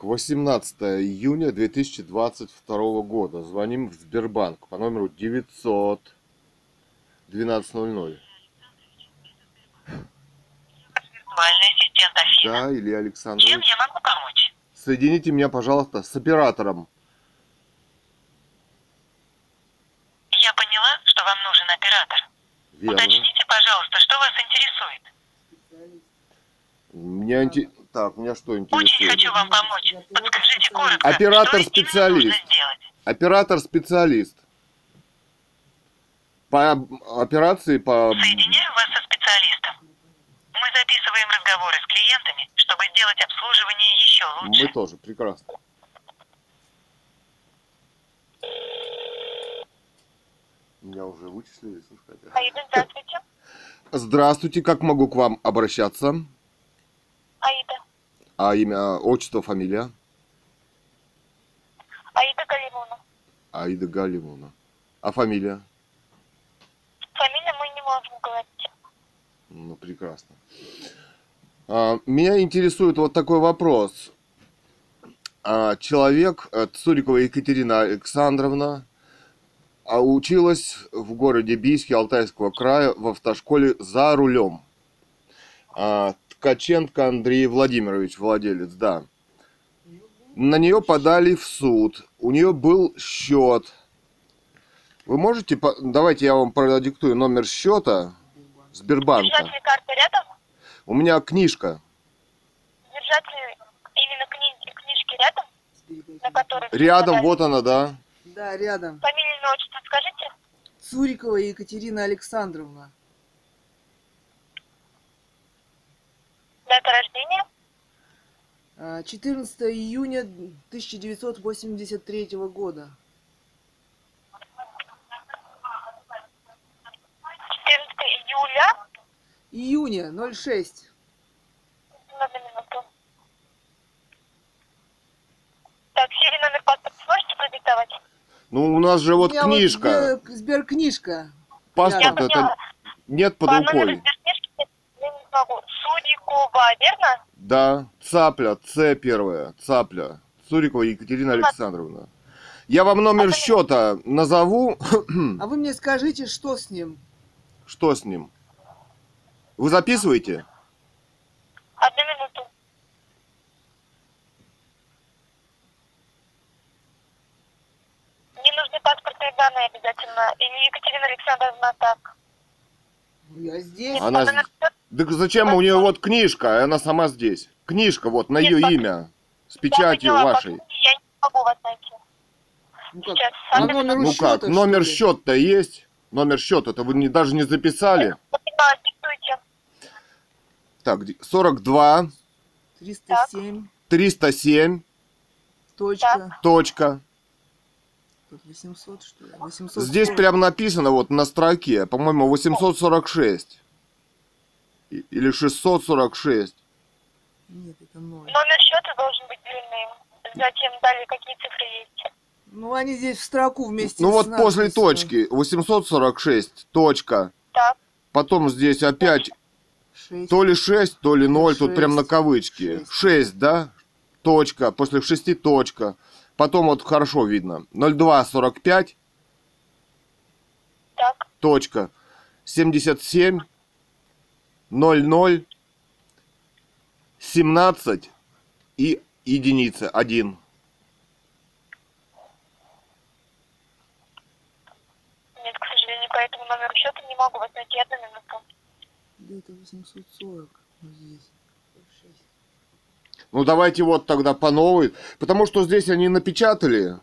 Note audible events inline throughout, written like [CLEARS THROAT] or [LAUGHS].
Так, 18 июня 2022 года. Звоним в Сбербанк по номеру 900 1200. Виртуальный ассистент Афина. Да, Илья Чем Александрович. я могу помочь? Соедините меня, пожалуйста, с оператором. Я поняла, что вам нужен оператор. Верно. Уточните, пожалуйста, что вас интересует. Меня инте- Так, меня что Очень интересует? хочу вам помочь. Подскажите коротко, Оператор-специалист. Оператор-специалист. По операции по... Соединяю вас со специалистом. Мы записываем разговоры с клиентами, чтобы сделать обслуживание еще лучше. Мы тоже, прекрасно. Меня уже вычислили, слушай. Аида, здравствуйте. Здравствуйте, как могу к вам обращаться? Аида. А имя, отчество, фамилия? Аида Галимовна. Аида Галимовна. А фамилия? Фамилию мы не можем говорить. Ну, прекрасно. А, Меня интересует вот такой вопрос. А, Человек, э, Цурикова Екатерина Александровна, а, училась в городе Бийске Алтайского края в автошколе за рулем. Ткаченко Андрей Владимирович, владелец, да. На нее подали в суд. У нее был счет. Вы можете, по- давайте я вам продиктую номер счета Сбербанка. Держатель карты рядом? У меня книжка. Держатель именно кни- книжки рядом, на которой... Рядом, вот она, да. Да, рядом. Фамилию, имя, отчество скажите? Цурикова Екатерина Александровна. Дата рождения? А, 14 июня 1983 года. 14 июля. Июня 06. Одну минуту. Так, серийный номер паспорта сможете продиктовать? Ну, у нас же вот У меня книжка. Сбер- Сберкнижка. Паспорт Я это нет под По номеру рукой. сберкнижки я не смогу. Судикова, верно? Да, цапля, С первая, цапля. Цурикова Екатерина Александровна. Я вам номер счета назову. А вы мне скажите, что с ним? Что с ним? Вы записываете? Одну минуту. Мне нужны паспортные данные обязательно. Или Екатерина Александровна так. Я здесь. Она... Счета? Так зачем у нее вот книжка, и она сама здесь? Книжка вот, на ее имя. С Я печатью поняла, вашей. Я не могу вас найти. Ну как? Сейчас. Одну номеру Ну счета, как, номер счета есть? Номер счета-то вы не, даже не записали? Так, ди- 42 307. 307 Точка. точка. Тут 800, что ли? 800. Здесь прям написано вот на строке, по-моему, 846. Или 646. Нет, это ноль. Номер счета должен быть длинным. Затем далее какие цифры есть. Ну, они здесь в строку вместе Ну с вот после точки 846 точка. Так. Потом здесь опять Шесть. то ли 6, то ли 0, тут прям на кавычки. Шесть. 6, да? Точка, после 6 точка. Потом вот хорошо видно. 0245 Так. точка 77 00 17 и единица 1. Нет, к сожалению, по этому номеру счета не могу вас найти. Одну минуту. Да это 840. Вот здесь. Шесть. Ну давайте вот тогда по новой, потому что здесь они напечатали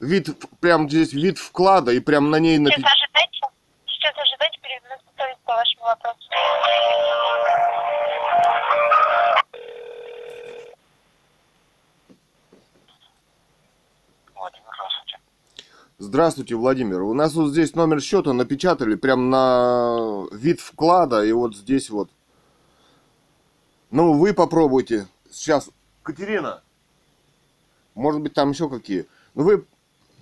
вид, прям здесь вид вклада и прям на ней напечатали. Здравствуйте, Владимир. У нас вот здесь номер счета напечатали прям на вид вклада и вот здесь вот. Ну, вы попробуйте. Сейчас. Катерина. Может быть, там еще какие. Ну, вы...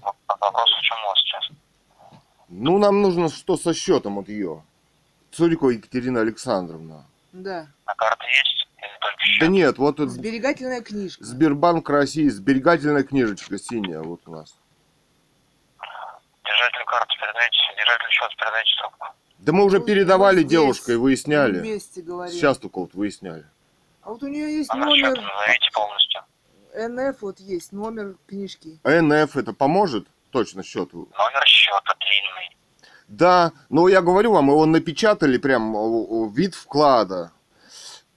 Вопрос в чем у вас сейчас? Ну, нам нужно что со счетом от ее. Цурикова Екатерина Александровна. Да. На карте есть? Да нет, вот тут Сберегательная книжка. Сбербанк России, сберегательная книжечка синяя вот у нас. Держателю карты передайте, держателю счета передайте трубку. Да мы уже Ну, передавали здесь девушкой, выясняли. Вместе говорим. Сейчас только вот выясняли. А вот у нее есть Номер счета номер назовите полностью. НФ, вот есть номер книжки. НФ это поможет? Точно счет. Номер счета длинный. Да, но я говорю вам, его напечатали прям о, о, вид вклада.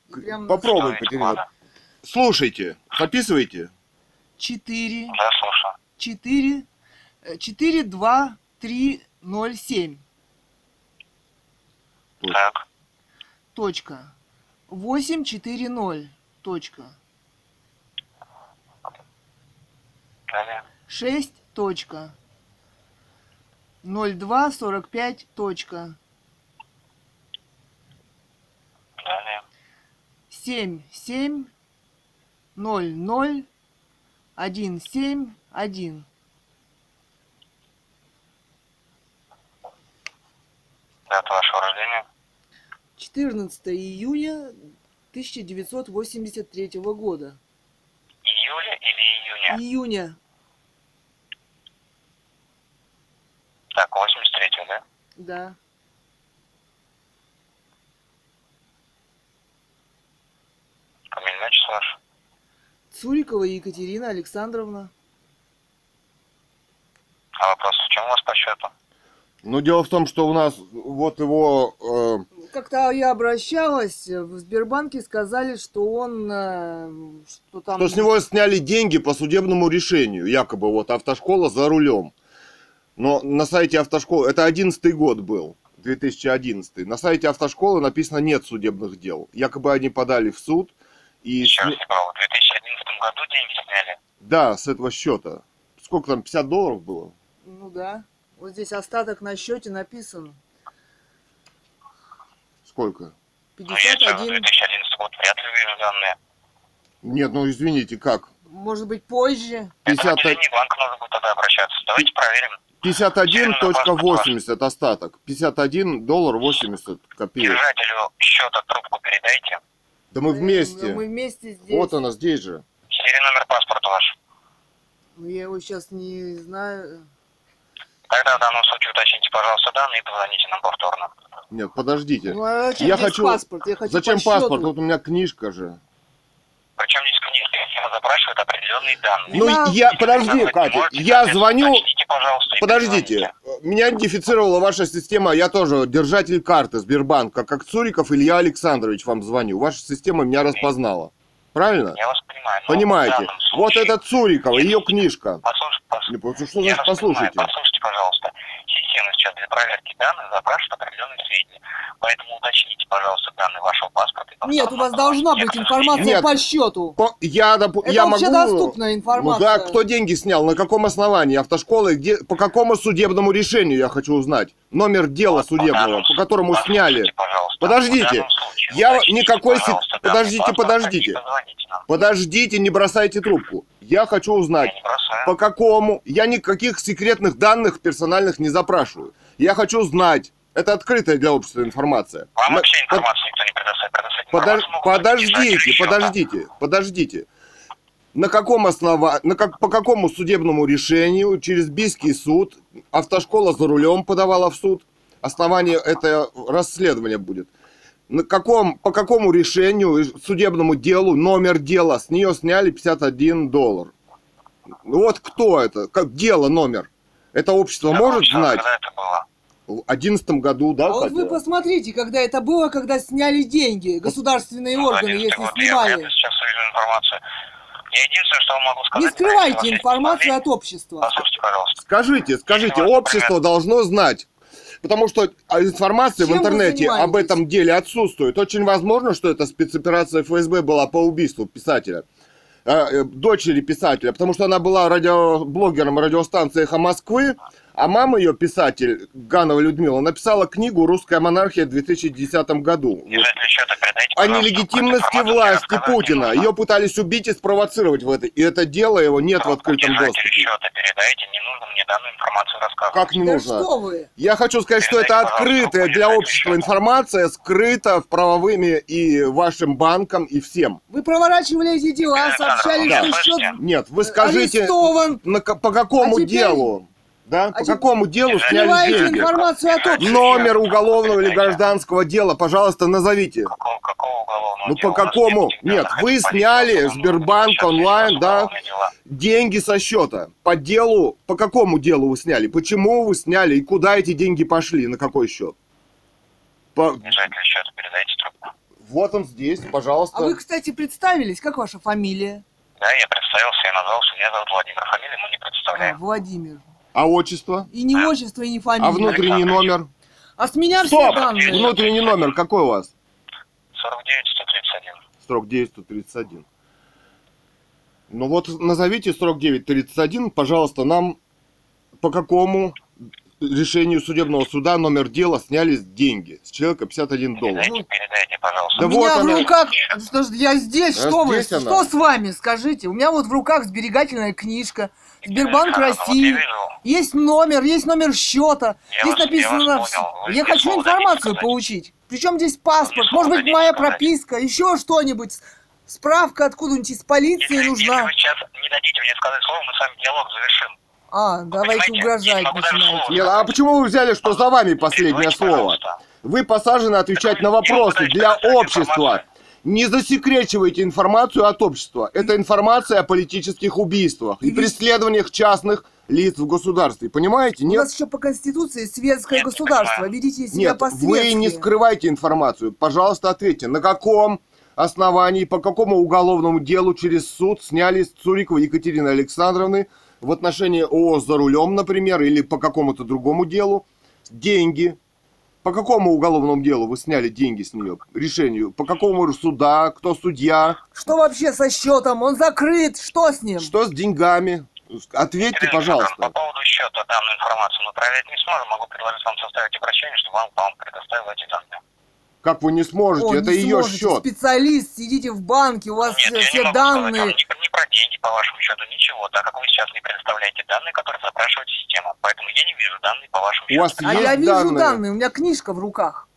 И прям Попробуй, Что надо? Слушайте, записывайте. 4, Да, слушаю. 4, 4, 2, 3, 0, 7. Точно. Так, Точка. 8, 4, 0. Точка. далее. 6. Точка. 02, 45. Точка. Далее. 7, 7, 0, 0, 1, 7, 1. Дата вашего рождения. 14 июня 1983 года. Июля или июня? Июня. Так, 83 да? Да. Фамильный отчество ваш. Цурикова Екатерина Александровна. А вопрос в чем у вас по счету? Но дело в том, что у нас вот его... э, Как-то я обращалась в Сбербанке, сказали, что он, э, что там... что с него сняли деньги по судебному решению. Якобы вот автошкола за рулем. Но на сайте автошколы... Это 11 год был. 2011. На сайте автошколы написано нет судебных дел. Якобы они подали в суд. И Еще раз. В 2011 году деньги сняли. Да, с этого счета. Сколько там, 50 долларов было? Ну да. Вот здесь остаток на счете написан. Сколько? Ну, я что, 51. 2011 год вряд ли вижу данные. Нет, ну извините, как? Может быть, позже. Это в 50, отделение банка надо будет тогда обращаться. Давайте проверим. 51.80 остаток. 51 доллар 80 копеек. Держателю счета трубку передайте. Да мы Э, вместе. Мы вместе здесь. Вот она здесь же. Серийный номер паспорта ваш. Ну, Я его сейчас не знаю. Тогда в данном случае уточните, пожалуйста, данные и позвоните нам повторно. Нет, подождите. Ну, а зачем Я здесь хочу- паспорт? Я хочу Зачем по счету. паспорт? Вот у меня книжка же. Причем здесь книжка, система запрашивает определенные данные. Ну, Я- я, Если подожди, Катя, можете, я звоню, уточните, пожалуйста, и подождите, меня идентифицировала ваша система, я тоже держатель карты Сбербанка, как Цуриков Илья Александрович вам звоню, ваша система меня распознала, правильно? Я вас понимаю. Понимаете? данном Вот случае- это Цурикова, ее книжка. Послушайте, пос- Что значит послушайте? понимаю. Послушайте, пожалуйста. Система сейчас для проверки данных запрашивает определенные сведения. Поэтому уточните, пожалуйста, данные вашего паспорта. Нет, у вас должна быть информация Нет. по счету. По- Я, допу- Это я могу... общедоступная Ну информация. да, кто деньги снял, на каком основании, автошколы, где, по какому судебному решению я хочу узнать. Номер дела сожалению. судебного, по которому Послушайте, сняли. пожалуйста. Подождите. Я уточните, никакой подождите, подождите. Подождите, не бросайте трубку. Я хочу узнать, Я по какому... Я никаких секретных данных персональных не запрашиваю. Я хочу знать. Это открытая для общества информация. Вам вообще информацию никто не предоставит. Подож- Подождите, подождите, подождите. На каком основании, на как, по какому судебному решению через Бийский суд автошкола за рулем подавала в суд? Основание это расследование будет. На каком, по какому решению, судебному делу, номер дела, с нее сняли 51 доллар? Ну Вот кто это? Как дело номер? Это общество Я может получал, знать? Когда это было? В одиннадцатом году, да? А вот вы посмотрите, когда это было, когда сняли деньги, государственные Ну, органы, 11 если год. Я снимали. вряд ли сейчас увижу информацию. Я единственное, что вам могу сказать... Не скрывайте информацию от общества. Послушайте, пожалуйста. Скажите, скажите, общество должно знать. Потому что а, информация Чем в интернете об этом деле отсутствует. Очень возможно, что это спецоперация ФСБ была по убийству писателя. э, э, дочери писателя, потому что она была радиоблогером радиостанции «Эхо Москвы», А мама ее, писатель Ганова Людмила, написала книгу «Русская монархия» в 2010 году. О нелегитимности власти Путина. Ее пытались убить и спровоцировать в это. И это дело его нет в открытом доступе. счета передайте, не нужно мне данную информацию рассказывать. Как не нужно? Я хочу сказать, что это открытая для общества информация, скрыта в правовыми и вашим банкам и всем. Вы проворачивали эти дела, сообщали, что счет? Нет, вы скажите, по какому А делу? Да, по теперь какому делу сняли деньги? информацию о том, Номер уголовного или гражданского дела, пожалуйста, назовите. Какого, какого уголовного Ну, дела? по У нас какому? нет вы сняли уголовного Сбербанк дела. Онлайн, да? уголовные дела. Деньги со счета. По делу, по какому делу вы сняли? Почему вы сняли и куда эти деньги пошли? На какой счет? По- Держателю счета передайте трубку. Вот он здесь, пожалуйста. А вы, кстати, представились, как ваша фамилия? Да, я представился, я назвался, меня зовут Владимир. Фамилию мы не А, представляем. Владимир. А отчество? И не отчество, и не фамилия. А внутренний номер? А с меня все Стоп! данные. Внутренний номер какой у вас? 49 131. Срок 931. Ну вот назовите срок 931, пожалуйста, нам по какому решению судебного суда номер дела снялись деньги с человека 51 доллар. Передайте, передайте, пожалуйста. Да У вот меня в она. руках... Что я здесь, А что вы? здесь она. Что с вами, скажите? У меня вот в руках сберегательная книжка. Сбербанк вот России. вижу, Есть номер, есть номер счета. Я Здесь вас- написано... я вас понял. Вы Я хочу информацию получить. Причем здесь паспорт, может быть, дадите моя прописка, еще что-нибудь. Справка откуда-нибудь из полиции Если, если нужна. вы сейчас не дадите мне сказать слово, мы с вами диалог завершим. А, давайте понимаете, я угрожать начинаете. а почему вы взяли, что за вами последнее Передайте, слово? пожалуйста. Вы посажены отвечать Так на вы вопросы для общества. информацию. Не засекречивайте информацию от общества. Это информация о политических убийствах и преследованиях частных лиц в государстве. Понимаете? У Нет? нас еще по Конституции светское Нет, не государство. Ведите себя Нет, по-светски. вы не скрывайте информацию. Пожалуйста, ответьте, на каком основании, по какому уголовному делу через суд сняли с Цуриковой Екатерины Александровны в отношении ООО «За рулем», например, или по какому-то другому делу деньги. По какому уголовному делу вы сняли деньги с нее? Решению? По какому суда? Кто судья? Что вообще со счетом? Он закрыт. Что с ним? Что с деньгами? Ответьте, Ирина пожалуйста. По поводу счета данную информацию мы проверять не сможем. Могу предложить вам составить обращение, чтобы вам, вам предоставил эти данные. Как вы не сможете? О, Это не ее сможете. счет. Специалист, сидите в банке, у вас Нет, э, я все не могу сказать данные. ни, ни про деньги по вашему счету, ничего, так как вы сейчас не предоставляете данные, которые запрашивает система. Поэтому я не вижу данные по вашему У счету. вас А есть я вижу данные? данные? у меня книжка в руках.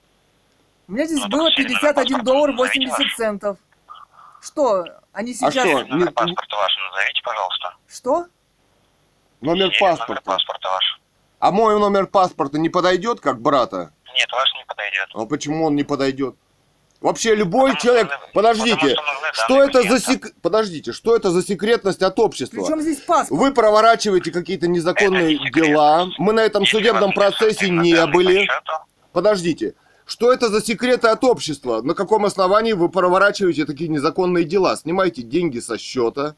У меня здесь Ну, было так серийный 51 паспорт доллар назовите 80 ваш. центов. Что? Они А сейчас... что? Номер не- паспорта ваш назовите, пожалуйста. Что? Номер Серийный Номер паспорта. паспорта ваш. А мой номер паспорта не подойдет, как брата? Нет, ваш не подойдет. А почему он не подойдет? Вообще любой Потому человек... что Подождите, что это за сек... Подождите, что это за секретность от общества? Причем здесь паспорт? Вы проворачиваете какие-то незаконные не дела. Мы на этом Если судебном процессе не были. Подождите. Что это за секреты от общества? На каком основании вы проворачиваете такие незаконные дела? Снимаете деньги со счета?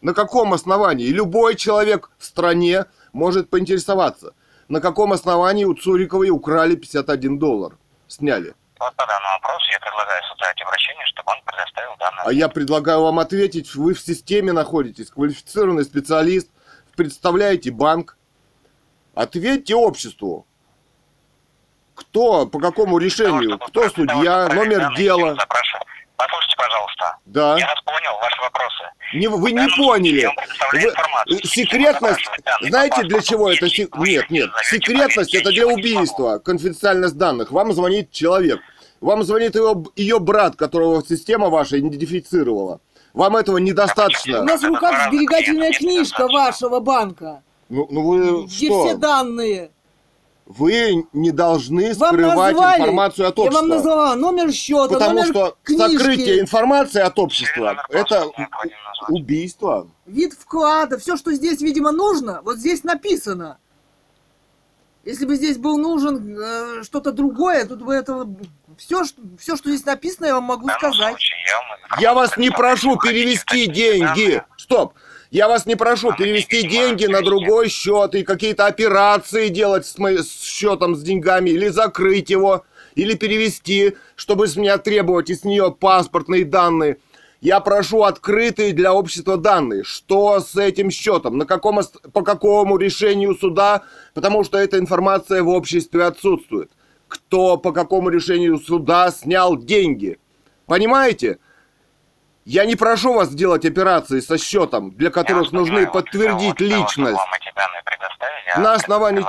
На каком основании? Любой человек в стране может поинтересоваться. На каком основании у Цуриковой украли 51 доллар? Сняли. Вот по данному вопросу я предлагаю составить обращение, чтобы он предоставил данные. А я предлагаю вам ответить, вы в системе находитесь, квалифицированный специалист, представляете банк. Ответьте обществу. Кто, по какому того, решению, чтобы кто судья, номер дела. Послушайте, пожалуйста. Да. Я вас понял, ваши вопросы. Не, вы не поняли. Вы- секретность, знаете, для чего это? Вы Нет, нет. Секретность это для убийства, конфиденциальность данных. Вам звонит человек. Вам звонит его, ее брат, которого система ваша идентифицировала. Вам этого У недостаточно. нас в руках сберегательная книжка вашего банка. Ну, ну вы Где что? все данные. Вы не должны Вам скрывать назвали. информацию от Я общества. вам назвала номер счета, Потому номер что книжки, сокрытие информации от общества это убийство. вид вклада, все, что здесь, видимо, нужно, вот здесь написано. Если бы здесь был нужен э, что-то другое, тут бы этого... Все, что, все, что здесь написано, я вам могу сказать. случае я Я вас не прошу перевести деньги. Стоп. Я вас не прошу перевести деньги на другой счет и какие-то операции делать с, моей- с счетом, с деньгами, или закрыть его, или перевести, чтобы с меня требовать из нее паспортные данные. Я прошу открытые для общества данные. Что с этим счетом? На каком, по какому решению суда? Потому что эта информация в обществе отсутствует. Кто по какому решению суда снял деньги? Понимаете? Я не прошу вас делать операции со счетом, для которых нужны понимаю, вот подтвердить того, личность. На основании-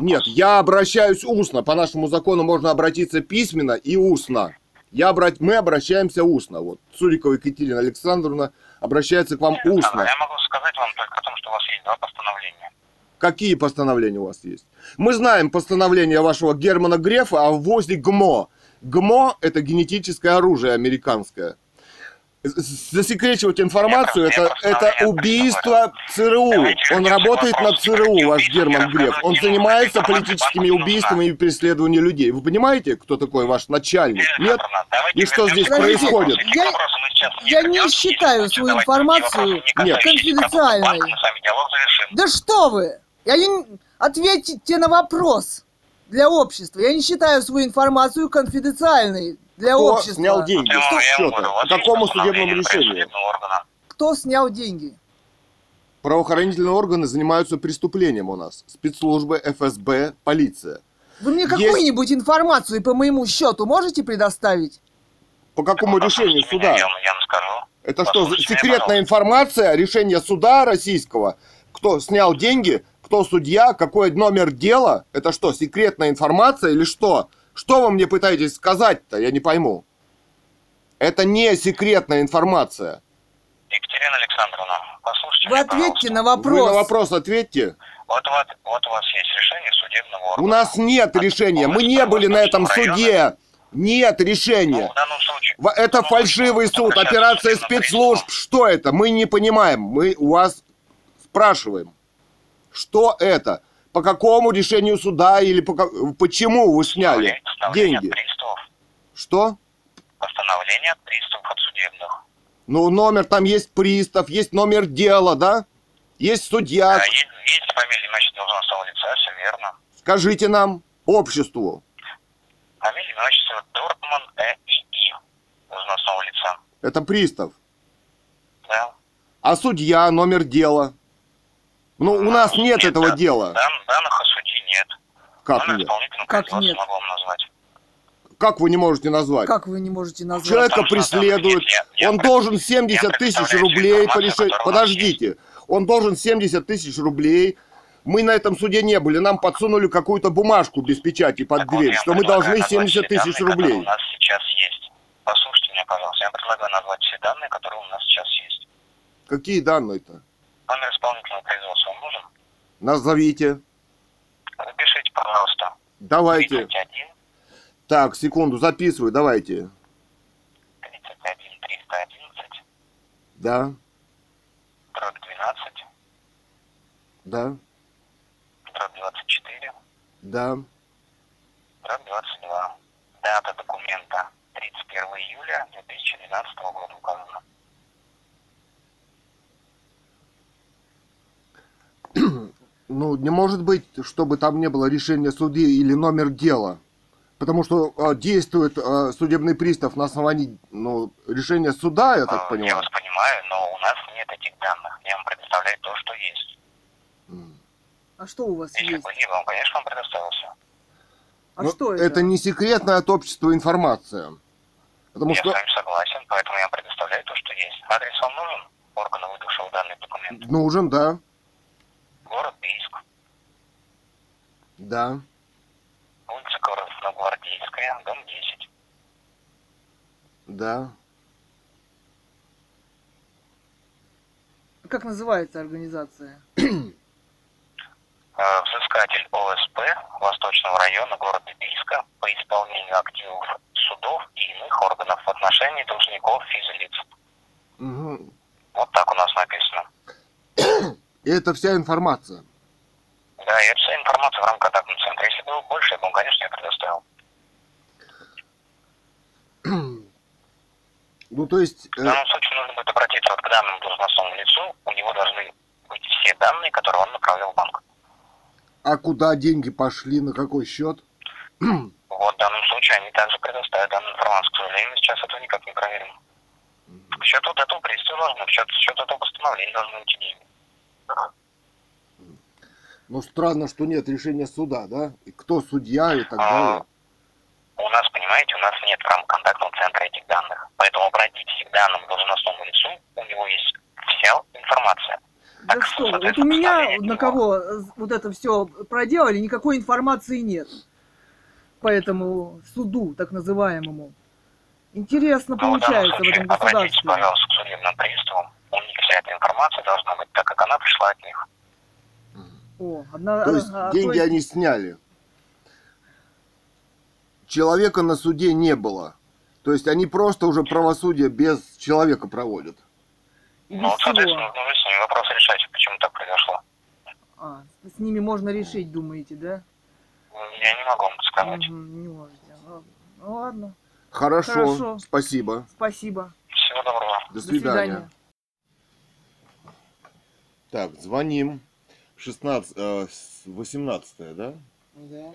Нет, я обращаюсь устно. По нашему закону можно обратиться письменно и устно. Я обрат... Мы обращаемся устно. Вот Цурикова Екатерина Александровна обращается к вам Александр, устно. Я могу сказать вам только о том, что у вас есть два постановления. Какие постановления у вас есть? Мы знаем постановление вашего Германа Грефа о ввозе ГМО. ГМО – это генетическое оружие американское. Засекречивать информацию – это, это убийство ЦРУ. Он работает на ЦРУ, ваш Герман Греф. Он занимается политическими убийствами и преследованием людей. Вы понимаете, кто такой ваш начальник? Нет? И что здесь происходит? Я- я не считаю свою информацию Нет. конфиденциальной. Да что вы! Я не... Ответьте на вопрос для общества. Я не считаю свою информацию конфиденциальной для Кто общества. снял деньги с счета? По какому есть судебному решению? Кто снял деньги? Правоохранительные органы занимаются преступлением у нас. Спецслужбы, ФСБ, полиция. Вы мне Есть- какую-нибудь информацию по моему счету можете предоставить? По какому решению суда? Я, вам- я вам скажу. Это что, Послушайте секретная информация, решение суда российского? Кто снял деньги, кто судья, какой номер дела? Это что, секретная информация или что? Что вы мне пытаетесь сказать-то, я не пойму. Это не секретная информация. Екатерина Александровна, послушайте Вы меня, ответьте пожалуйста. на Вы на вопрос. вопрос ответьте. Вот, вот, вот у вас есть решение судебного органа. У нас нет От решения, мы не были на этом Восточного суде. Нет Ну, решения. в данном случае... Это Ну, фальшивый суд, операция спецслужб. Что это? Мы не понимаем. Мы у вас спрашиваем. Что это? По какому решению суда или по почему вы сняли деньги? Что? Постановление от приставов от судебных. Ну, номер там есть пристав, есть номер дела, да? Есть судья. Да, есть, есть фамилия, значит, должностного лица, все верно. Скажите нам, обществу. Фамилия, значит, Дортман Э.И.И. Должностного лица. Это пристав. Да. А судья, номер дела. Ну, у нас нет этого да- дела. дан- данных о суде нет. Как Номер нет? исполнительного Как производства нет? могу вам назвать. Как вы не можете назвать? Как вы не можете назвать? Человека Потому что преследуют, я- я он пред- должен 70 я тысяч представляю рублей по информацию, решению. которая у нас Подождите, он должен 70 тысяч рублей. Мы на этом суде не были, нам подсунули какую-то бумажку без печати под Так вот, дверь, я что мы предлагаю должны назвать 70 все тысяч данные, которые рублей. у нас сейчас есть. Послушайте меня, пожалуйста. Я предлагаю назвать все данные, которые у нас сейчас есть. Какие данные-то? Номер исполнительного производства нужен? Назовите. Запишите, пожалуйста. Давайте. 31, Так, секунду, записываю, давайте. 31, 311, Да, дробь 12, да, дробь 24, да. дробь 22. Дата документа 31 июля 2012 года указана. [CLEARS THROAT] Ну, не может быть, чтобы там не было решения суда или номер дела. Потому что э, действует э, судебный пристав на основании ну, решения суда, я Э, так Я понимаю. вас понимаю, но у нас нет этих данных. Я вам предоставляю то, что есть. А что у вас Если есть? бы не было, конечно, вам предоставился. А Ну, что это? не секретная от общества информация. Потому Я что, с вами согласен, поэтому я вам предоставляю то, что есть. Адрес вам нужен? Органа выдавшего данный документ. нужен, да, Город Бийск. да, Улица Красногвардейская, дом 10. да. Как называется организация? Э, Взыскатель ОСП Восточного района города Бийска по исполнению активов судов и иных органов в отношении должников физлиц. Мгм. Вот так у нас написано. И это вся информация. Да, и это вся информация в рамках контактного центра. Если было больше, я бы, конечно, ее предоставил. [CLEARS THROAT] Ну, то есть, В э, данном случае нужно будет обратиться вот к данному должностному лицу. У него должны быть все данные, которые он направил в банк. а куда деньги пошли, на какой счет? [CLEARS THROAT] Вот в данном случае они также предоставят данную информацию. К сожалению, сейчас этого никак не проверим. счет вот этого пристава должно, в счет, в счет этого постановления должны уйти деньги. Ну, странно, что нет решения суда, да? И кто судья и так А, далее. У нас, понимаете, у нас нет в рамках контактного центра этих данных. Поэтому обратитесь к данному должностному лицу, у него есть вся информация. Да Так, что, вот у меня, на кого э, вот это все проделали, никакой информации нет. По этому суду, так называемому. Интересно Ну, в получается в случае этом обратитесь, государстве. пожалуйста, к судебным приставам. У них вся эта информация должна быть, так как она пришла от них. О, одна, То есть а, деньги то есть- они сняли. Человека на суде не было. То есть они просто уже правосудие без человека проводят. Ну, вот, соответственно, ну, вы с ними вопрос решайте, почему так произошло. А, с ними можно решить, думаете, да? Я не могу вам сказать. Мгм, не можете. Ну, ну ладно, Хорошо, Хорошо. спасибо. спасибо. Всего доброго. До До свидания. Так, звоним. 16, э, с- 18, да? Да.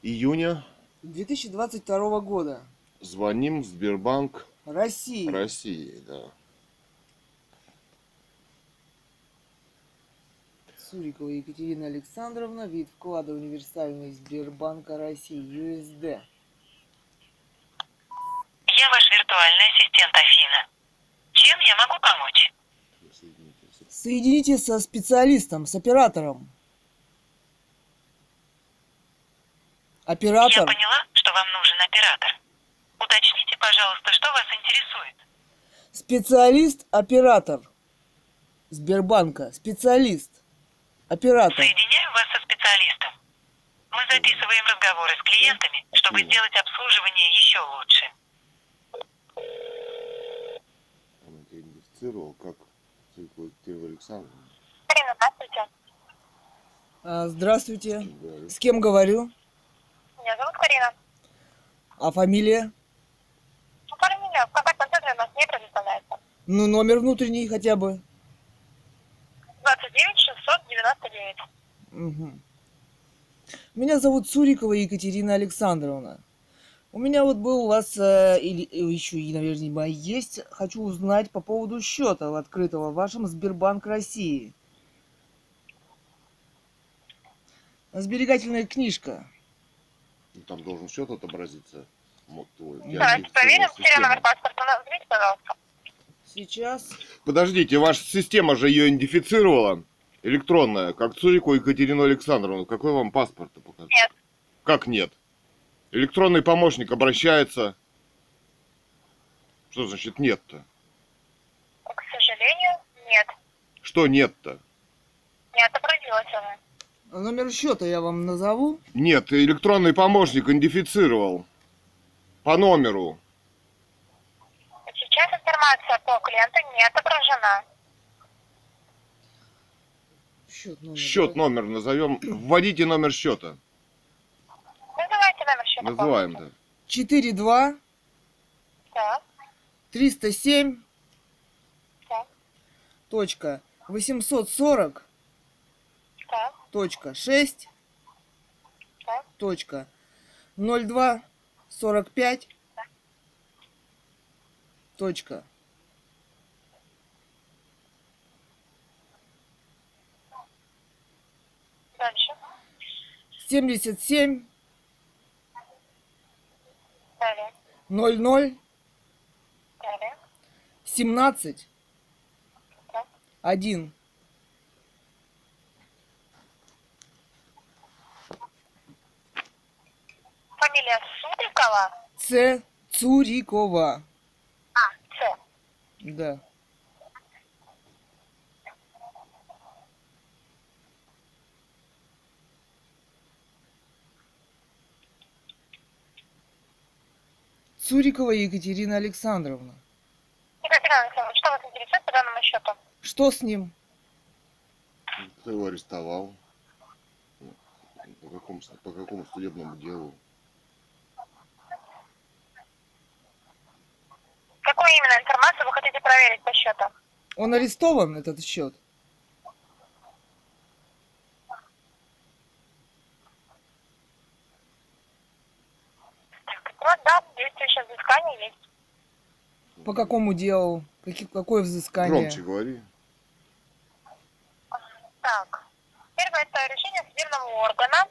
Июня. 2022 года. Звоним в Сбербанк Россия. России, да. Сурикова Екатерина Александровна, вид вклада универсальный Сбербанка России, USD. Я ваш виртуальный ассистент Афина. Чем я могу помочь? Соедините со специалистом, с оператором. Я Оператор. поняла, что вам нужен оператор. Уточните, пожалуйста, что вас интересует. Специалист, оператор. Сбербанка. Специалист. Оператор. Соединяю вас со специалистом. Мы записываем разговоры с клиентами, чтобы сделать обслуживание еще лучше. Идентифицировал как Кирилл Александровна. Карина, здравствуйте. А, здравствуйте. С кем говорю? Меня зовут Карина. А фамилия? Ну, в контактном центре у нас не предоставляется. Ну, номер внутренний хотя бы. 29 699. Мгм. Меня зовут Цурикова Екатерина Александровна. У меня вот был у вас, э, или э, еще и, наверное, есть, хочу узнать по поводу счета открытого в вашем Сбербанк России. Сберегательная книжка. Ну, Там должен счет отобразиться. Вот твой. Идентифицировал проверим. Систему. номер паспорта. Назовите, пожалуйста. Сейчас. Подождите, ваша система же ее идентифицировала? Электронная, как Цурику Екатерину Александровну. Какой вам паспорт показать? Нет. Как нет? Электронный помощник обращается. Что значит нет-то? К сожалению, нет. Что нет-то? Не отобразилась она. Номер счета я вам назову. Нет, электронный помощник идентифицировал. По номеру. Сейчас информация по клиенту не отображена. Счет номер. Счет номер назовем. Вводите номер счета. Называйте номер счета. Называем, да. 42 Так, 307 так, точка. 840 так, точка. 6 так. точка. 02 45 точка. Дальше. 77 Далее. 00 Далее. 17 Так. 1 Фамилия Сурикова. Ц Цурикова. А, С. Да. Цурикова Екатерина Александровна. Екатерина Александровна, что вас интересует по данному счету? Что с ним? Кто его арестовал? По какому, по какому судебному делу? Какую именно информацию вы хотите проверить по счету? Он арестован, этот счет? Так, ну да, действующее взыскание есть. По какому делу? Каки- какое взыскание? Громче говори. Так. Первое это решение судебного органа.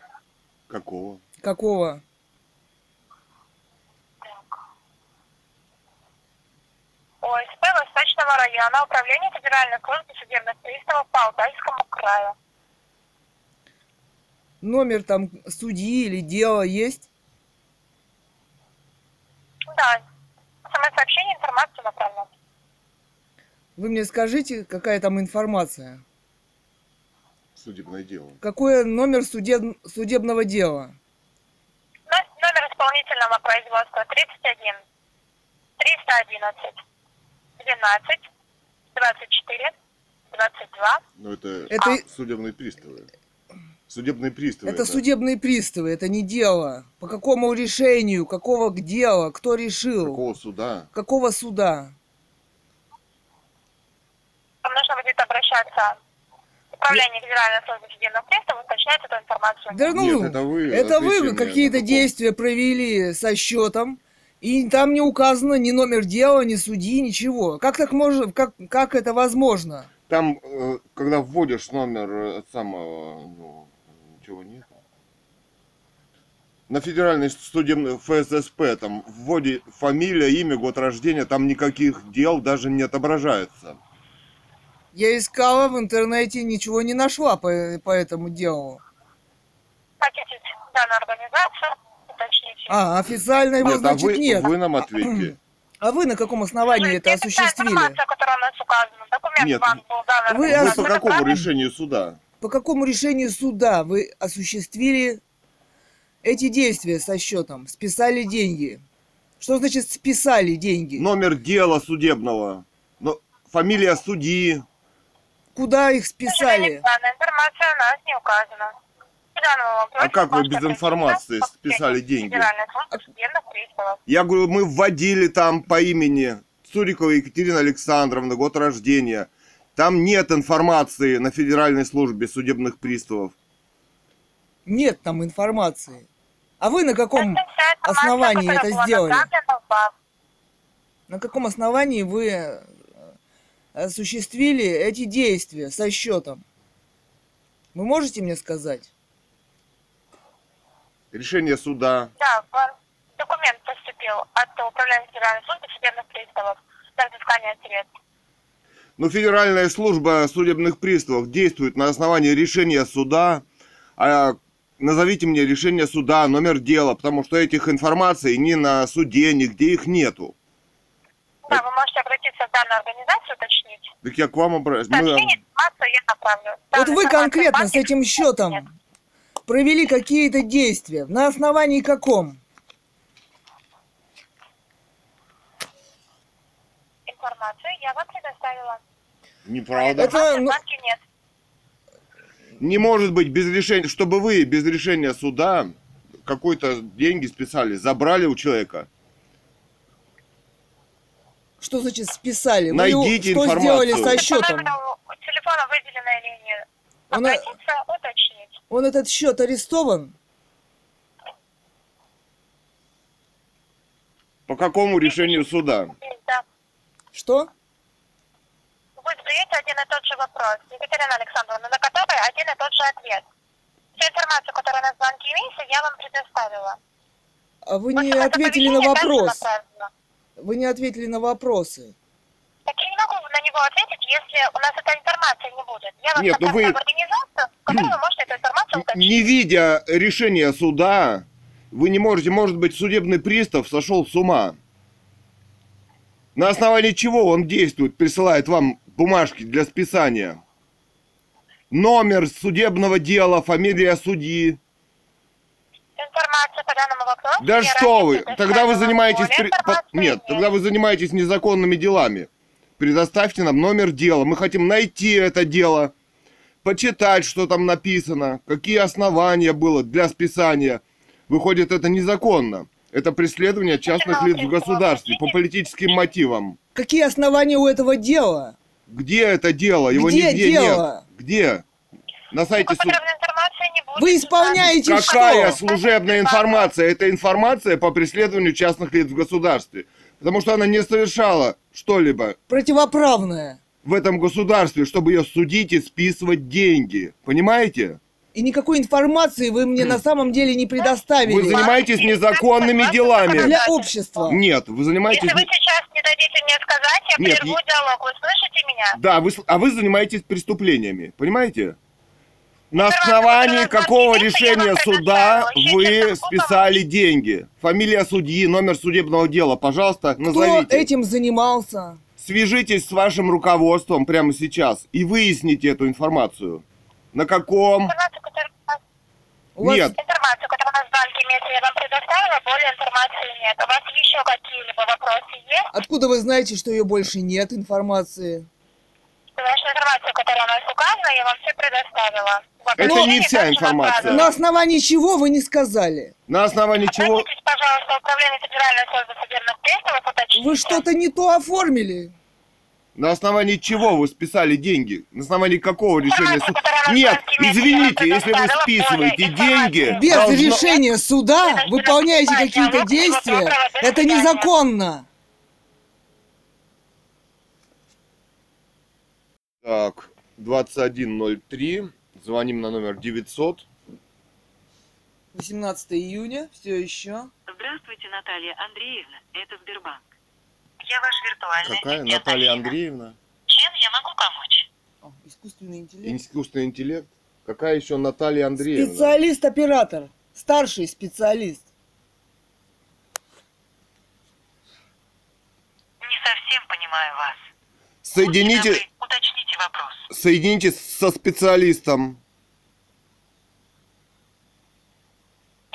Какого? Какого? Так. ОСП Восточного района Управления Федеральной службы судебных приставов по Алтайскому краю. Номер там судьи или дела есть? Да. СМС-сообщение, информацию направлена. Вы мне скажите, какая там информация? Судебное дело. Какой номер судеб- судебного дела? Но- Номер исполнительного производства 31 311 12 24 22 Ну, это, Это- судебные приставы. Судебные приставы. Это судебные приставы, это не дело. По какому решению, какого дела, кто решил, Какого суда? какого суда? Вам нужно будет обращаться в Управление Федеральной службы судебных приставов, уточнять эту информацию. Да ну, Нет, это вы это вы какие-то действия провели со счетом, и там не указано ни номер дела, ни судьи, ничего. Как так можно, как, как это возможно? Там, э, когда вводишь номер э, самого, ну, ничего нет. На федеральной судебной ФССП там в вводе фамилия, имя, год рождения, там никаких дел даже не отображается. Я искала в интернете, ничего не нашла по, по этому делу. Хотите данную организацию, уточните. А, официально его, Нет, а значит, вы, нет. вы нам ответьте. А вы на каком основании это осуществили? информация, которая у нас указана. Документ Нет, вам был дан. вы Вы по какому решению суда? По какому решению суда вы осуществили эти действия со счетом? Списали деньги? Что значит списали деньги? Номер дела судебного, но фамилия судьи. Куда их списали? Информация у нас не указана. А как вы без информации списали деньги? Я говорю, мы вводили там по имени Цурикова Екатерина Александровна, год рождения. Там нет информации на Федеральной службе судебных приставов. Нет там информации. А вы на каком, основании это сделали? на каком основании вы э, осуществили эти действия со счетом? Вы можете мне сказать? Решение суда. Да, вам документ поступил от Управления Федеральной службы судебных приставов для взыскания средств. Но Федеральная служба судебных приставов действует на основании решения суда. А назовите мне решение суда, номер дела, потому что этих информаций ни на суде, нигде их нету. Да, вы можете обратиться в данную организацию, уточнить. Так я к вам обращаюсь. Сообщение, информацию я направлю. Вот вы конкретно с этим нет. счетом провели какие-то действия. На основании каком? Информацию я вам предоставила. Неправда. Это, ну- нет. Не может быть без решения, чтобы вы без решения суда какой-то деньги списали, забрали у человека. Что значит списали? Вы Найдите что информацию. сделали со счетом? телефона линии. Она- Обратиться, уточнить. Он этот счет арестован? По какому решению суда? Да. Что? Вы задаете один и тот же вопрос, Екатерина Александровна, на который один и тот же ответ. Всю информацию, которая у нас в банке имеется, я вам предоставила. А вы не это ответили на вопрос. Вы не ответили на вопросы. Так я не могу на него ответить, если у нас этой информации не будет. Я вас Нет, ну вы- в организацию, в которой вы можете эту информацию уточнить. Не видя решения суда, вы не можете, может быть, судебный пристав сошел с ума. На основании чего он действует, присылает вам бумажки для списания? Номер судебного дела, фамилия судьи. Информацию по данному вопросу. Да что вы, тогда вы занимаетесь... При- информации Нет, тогда вы занимаетесь незаконными делами. Предоставьте нам номер дела. Мы хотим найти это дело, почитать, что там написано, какие основания было для списания. Выходит, это незаконно. Это преследование частных лиц в государстве по политическим мотивам. Какие основания у этого дела? Где это дело? Его Где нигде дело? нет. Где? На сайте суд... Подробной информации не будет. Вы исполняете Какая что? служебная информация? Это информация по преследованию частных лиц в государстве. Потому что она не совершала что-либо Противоправное. в этом государстве, чтобы ее судить и списывать деньги. Понимаете? И никакой информации вы мне на самом деле не предоставили. Вы занимаетесь незаконными делами. Для общества. Нет, вы занимаетесь... Если вы сейчас не дадите мне сказать, я Нет, прерву я- диалог. Вы слышите меня? Да, вы, а вы занимаетесь преступлениями, понимаете? На основании какого решения суда вы списали деньги? Фамилия судьи, номер судебного дела, пожалуйста, Кто назовите. этим занимался? Свяжитесь с вашим руководством прямо сейчас и выясните эту информацию. На каком... Информацию, которую у нас- У вас- Нет, Информацию, которую у нас в банке имеется, я вам предоставила, более информации нет. У вас еще какие-либо вопросы есть? Откуда вы знаете, что ее больше нет информации? Вашу информацию, которая у нас указана, я вам все предоставила. Это определении не вся информация. На основании чего вы не сказали? на основании чего... Обратитесь, пожалуйста, в Управление Федеральной службы судебных приставов, уточните. Вы что-то не то оформили. На основании чего вы списали деньги? На основании какого решения суда? Нет, извините, если вы списываете деньги... Без должно- решения суда выполняете какие-то действия. Это незаконно. Так, 21.03. Звоним на номер 900. 18 июня, все еще. Здравствуйте, Наталья Андреевна. Это Сбербанк. Я ваш виртуальный Какая? ассистент Наталья. Андреевна? Чем я могу помочь? О, искусственный интеллект. Искусственный интеллект? Какая еще Наталья Андреевна? Специалист-оператор. Старший специалист. Не совсем понимаю вас. Соедините, добры, Уточните вопрос. соединитесь со специалистом.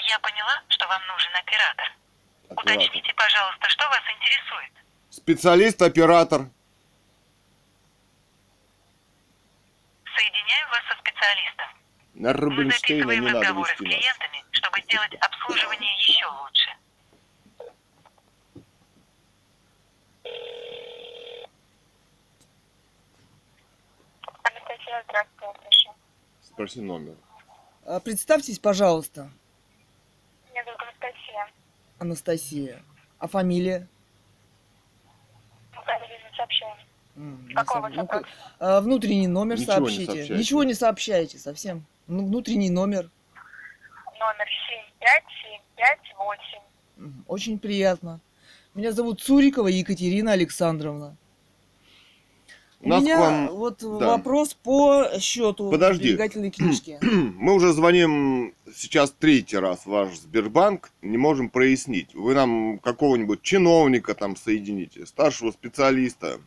Я поняла, что вам нужен оператор. Оператор. Уточните, пожалуйста, что вас интересует. Специалист-оператор. Соединяю вас со специалистом. На Мы Рубинштейна записываем не надо разговоры с вести нас. клиентами, чтобы сделать обслуживание еще лучше. Анастасия, здравствуйте, слышу. Спроси номер. А, Представьтесь, пожалуйста, Меня зовут Анастасия. Анастасия. А фамилия? Управление сообщений. М, не Какого соб- ну, а, внутренний номер Ничего не сообщите. сообщайте. Ничего не сообщаете совсем. Ну, внутренний номер. Номер 75758. М, Очень приятно. Меня зовут Цурикова Екатерина Александровна. У нас меня вам... вот да. вопрос по счету Подожди. сберегательной книжки. [CLEARS THROAT] Мы уже звоним сейчас третий раз в ваш Сбербанк, не можем прояснить. Вы нам какого-нибудь чиновника там соедините, старшего специалиста.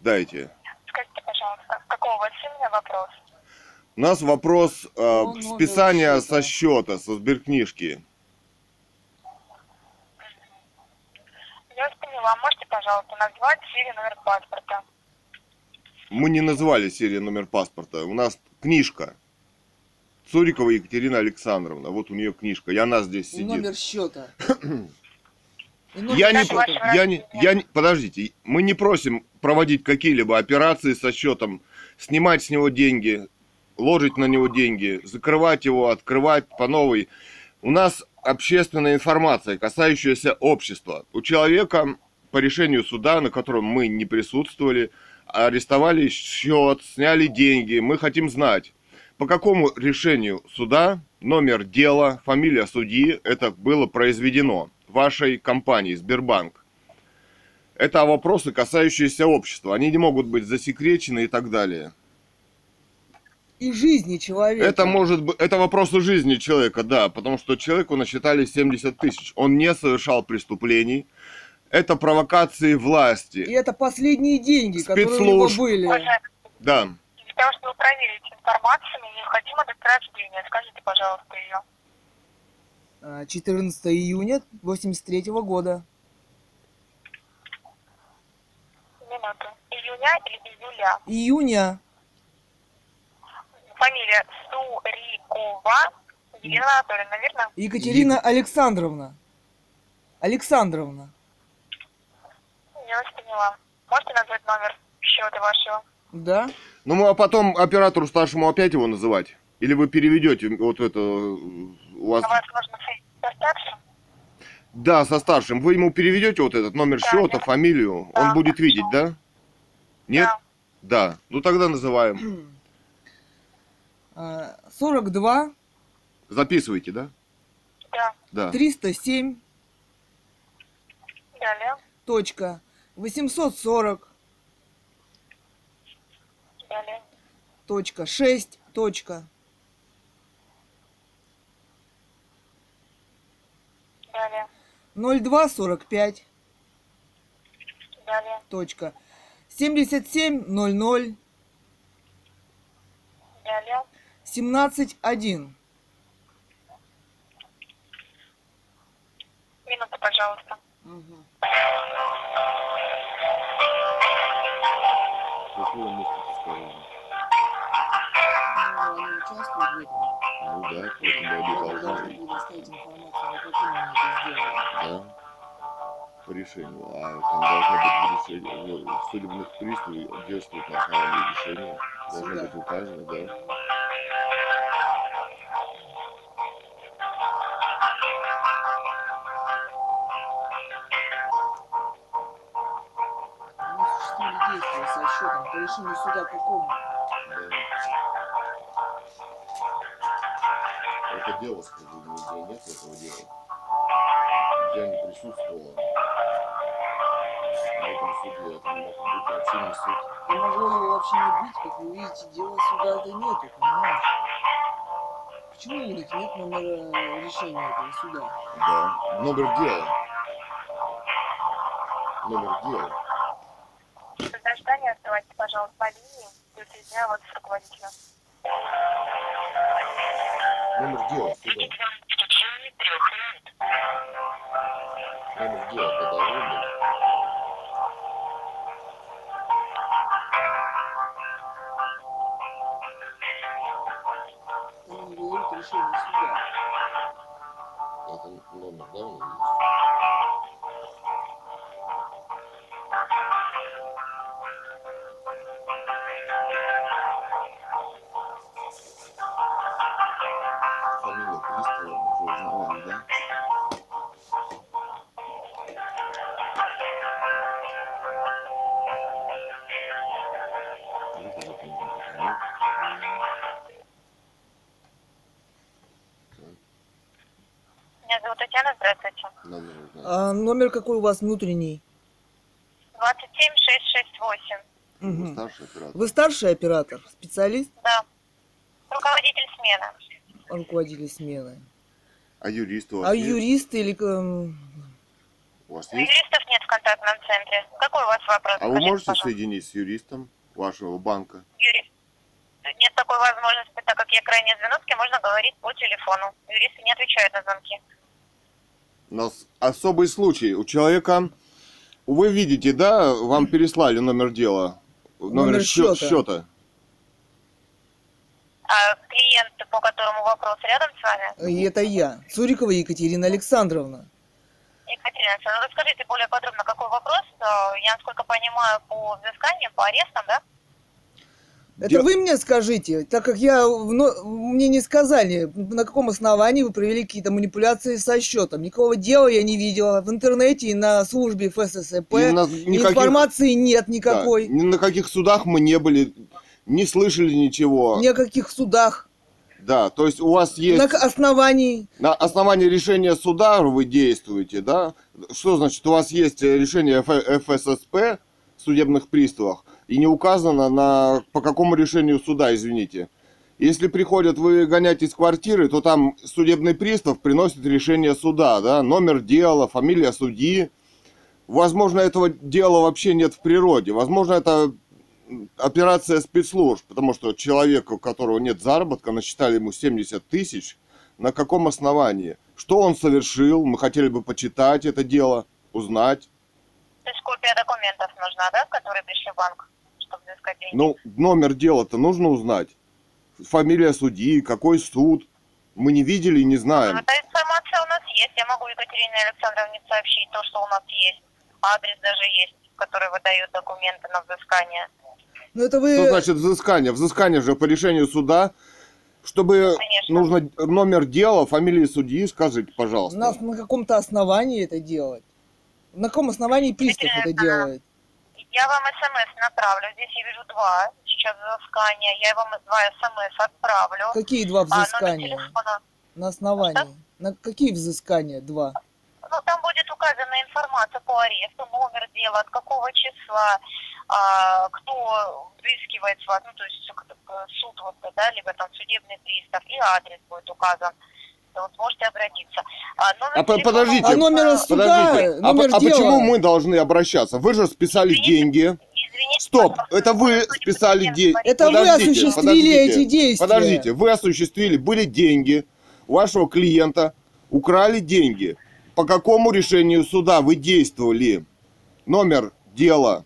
Дайте. Скажите, пожалуйста, какого у вас именно вопрос? У нас вопрос э, По номеру списания счета. со счета, со сберкнижки. Поняла. Можете, пожалуйста, назвать серию номер паспорта? Мы не называли серию номер паспорта. У нас книжка. Цурикова Екатерина Александровна. Вот у нее книжка. И она здесь И сидит. номер счета. [CLEARS THROAT] И номер Я не, счета. Я не, я не, подождите, мы не просим проводить какие-либо операции со счетом, снимать с него деньги, ложить на него деньги, закрывать его, открывать по новой. У нас общественная информация, касающаяся общества. У человека по решению суда, на котором мы не присутствовали, арестовали счет, сняли деньги. Мы хотим знать, по какому решению суда, номер дела, фамилия судьи это было произведено вашей компании Сбербанк. Это вопросы, касающиеся общества. Они не могут быть засекречены и так далее. И жизни человека. Это может быть, это вопросы жизни человека, да, потому что человеку насчитали 70 тысяч. Он не совершал преступлений. Это провокации власти. И это последние деньги, которые у него Спецслужб. были. Уважаемый, Да. для того, чтобы проверить информацию, мне необходимо рождения. Скажите, пожалуйста, ее. А, 14 июня 83 года. Минуту. Июня или июля? Июня. Фамилия Сурикова Елена Анатольевна, верно? Екатерина Александровна. Александровна. Я вас поняла. Можете назвать номер счета вашего? Да? Ну, мы- а потом оператору старшему опять его называть? Или вы переведете вот это... э, У вас... А вас соединить со старшим? Да, со старшим. Вы ему переведете вот этот номер Да, счета, да. фамилию? Да, Он будет хорошо. видеть, да? Нет? Да. Да. Ну тогда называем. А, 42 Записывайте, да? Да. Да. 307 Далее. точка 840 Далее. точка 6 точка Далее. 0245 Далее. точка 7700 Далее. 171 Минуту, пожалуйста. Какое место скажем? Ну, они участвуют в этом. Ну да, поэтому они Должны должны. предоставить информацию, на каком они это сделали. Да. По решению. А там должно быть в решении. ну, В судебных приставах действует на основании решения. Должно быть указано, да. По решению суда какому? Да. Это дело, нигде нет этого дела. Я не присутствовал на этом суде. Это не мог быть не суд. И могло его вообще не быть, как вы видите, дела суда-то нету, понимаешь? Почему у них нет номера решения этого суда? Да. Номер дела. Номер дела. Пожалуйста, по линии. Я соединяю вас с руководителем. Номер дела сюда. А номер какой у вас внутренний? 27668. Вы Мгм. старший оператор? Вы старший оператор, специалист, Да. Руководитель смены. руководитель смены. А юрист у вас А есть? юрист или... эм, У вас есть? Юристов нет в контактном центре. Какой у вас вопрос? А вы можете пожалуйста. соединить с юристом вашего банка? Юрист. Нет такой возможности, так как я крайне кем можно говорить по телефону. Юристы не отвечают на звонки. У нас особый случай. У человека, вы видите, да, вам переслали номер дела, номер, Номер счета. счета. А клиент, по которому вопрос, рядом с вами? И это я, Цурикова Екатерина Александровна. Екатерина Александровна, ну расскажите более подробно, какой вопрос. Э, Я, насколько понимаю, по взысканиям, по арестам, да? Это Де- вы мне скажите, так как я вно- мне не сказали, на каком основании вы провели какие-то манипуляции со счетом. Никакого дела я не видела в интернете и на службе ФССП. И на никаких- Информации нет да, никакой. ни на каких судах мы не были, не слышали ничего. Ни о каких судах. Да, то есть у вас есть На основании. на основании решения суда вы действуете, да? Что значит, у вас есть решение ФССП в судебных приставах и не указано на по какому решению суда, извините. Если приходят, вы гонять из квартиры, то там судебный пристав приносит решение суда, да, номер дела, фамилия судьи. Возможно, этого дела вообще нет в природе. Возможно, это операция спецслужб, потому что человеку, у которого нет заработка, насчитали ему 70 тысяч. На каком основании? Что он совершил? Мы хотели бы почитать это дело, узнать. То есть копия документов нужна, да, которые пришли в банк, деньги? Ну, номер дела-то нужно узнать. Фамилия судьи, какой суд. Мы не видели и не знаем. Эта информация у нас есть. Я могу Екатерине Александровне сообщить то, что у нас есть. Адрес даже есть, который выдает документы на взыскание. Ну это вы... Что значит взыскание? Взыскание же по решению суда Чтобы Конечно. нужно номер дела, фамилию судьи, скажите, пожалуйста. Нас на каком-то основании это делать? На каком основании пристав это делает? Я вам смс направлю. Здесь я вижу два сейчас взыскания. Я вам два смс отправлю. Какие два А номер взыскания? телефона. На основании? На какие взыскания? Два. Ну, там будет указана информация по аресту, номер дела, от какого числа, а, кто взыскивает с вас, ну, то есть суд, вот, да, либо там судебный пристав, и адрес будет указан. Вот можете обратиться. А, номер А телефона подождите. А у вас, номер а, суда, Подождите, а, номер а дела. почему мы должны обращаться? Вы же списали Извините. деньги. Извините, Стоп, пожалуйста, это вы списали деньги. Это вы Подождите, осуществили подождите, эти действия. Подождите, вы осуществили, были деньги у вашего клиента, украли деньги. По какому решению суда вы действовали? Номер дела.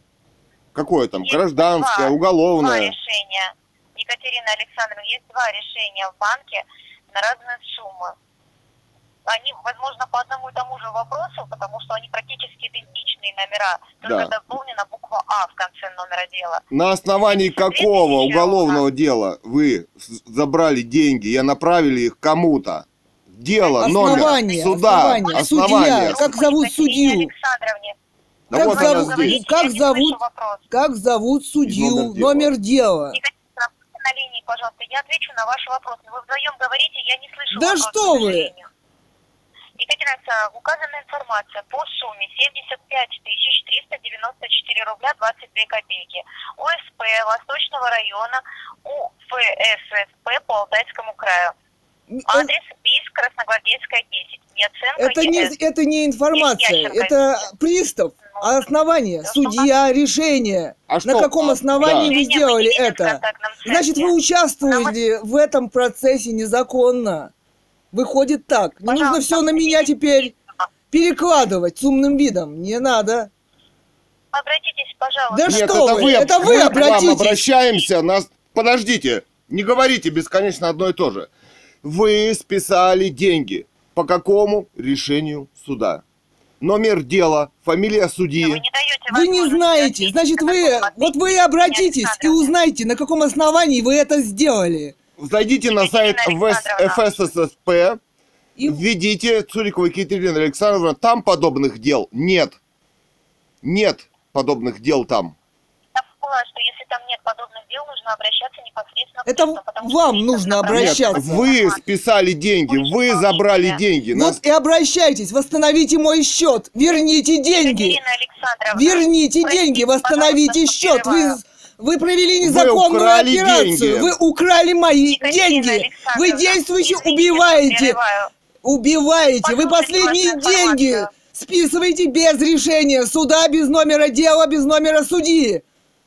Какое там? Есть Гражданское, два- Два уголовное. решения. Екатерина Александровна, есть два решения в банке на разные суммы. Они, возможно, по одному и тому же вопросу, потому что они практически идентичные номера, только Да. дополнена буква А в конце номера дела. На основании какого уголовного дела вы забрали деньги и направили их кому-то? Дело, номер, Основание, суда, основание, основание. судья. Как зовут судью? Александровне, Да Как вот зовут- как зовут? Как зовут судью? Номер дела. Номер дела. На линии, пожалуйста, я отвечу на ваш вопрос. Вы вдвоем говорите, я не слышу Да вопрос, что вы? Екатерина Александровна, указана информация по сумме 75 394 рубля 22 копейки. УСП Восточного района УФССП по Алтайскому краю. Э, Адрес Бийск, Красногвардейская, 10. Яценко, Это не, это не информация, это пристав, а основание, судья, решение. А На что? каком А, основании да. вы сделали это? Значит, вы участвовали в этом процессе незаконно. Выходит так. Не нужно все на меня теперь перекладывать с умным видом. Не надо. Обратитесь, пожалуйста. Да Нет, что это вы, вы, это вы мы к вам обратитесь. обращаемся. Нас... Подождите, не говорите бесконечно одно и то же. Вы списали деньги. По какому решению суда? Номер дела, фамилия судьи. Вы не Вы не знаете. Значит, на вы, вот вы и обратитесь и узнайте, на каком основании вы это сделали. Зайдите на сайт. ФССП, И введите Цурикова Екатерина Александровна. Там подобных дел нет. Нет подобных дел там. Я поняла, что если там нет подобных дел, нужно обращаться непосредственно к Это приставу, потому вам нужно обращаться. вы списали деньги, вы забрали деньги. Нас- вот и обращайтесь, восстановите мой счет, верните деньги. Верните простите, деньги, восстановите счет. Вы, вы провели незаконную украли операцию. деньги. Вы украли мои Екатерина деньги. Вы что убиваете. Убиваете. Вы последние деньги списываете без решения суда, без номера дела, без номера судьи.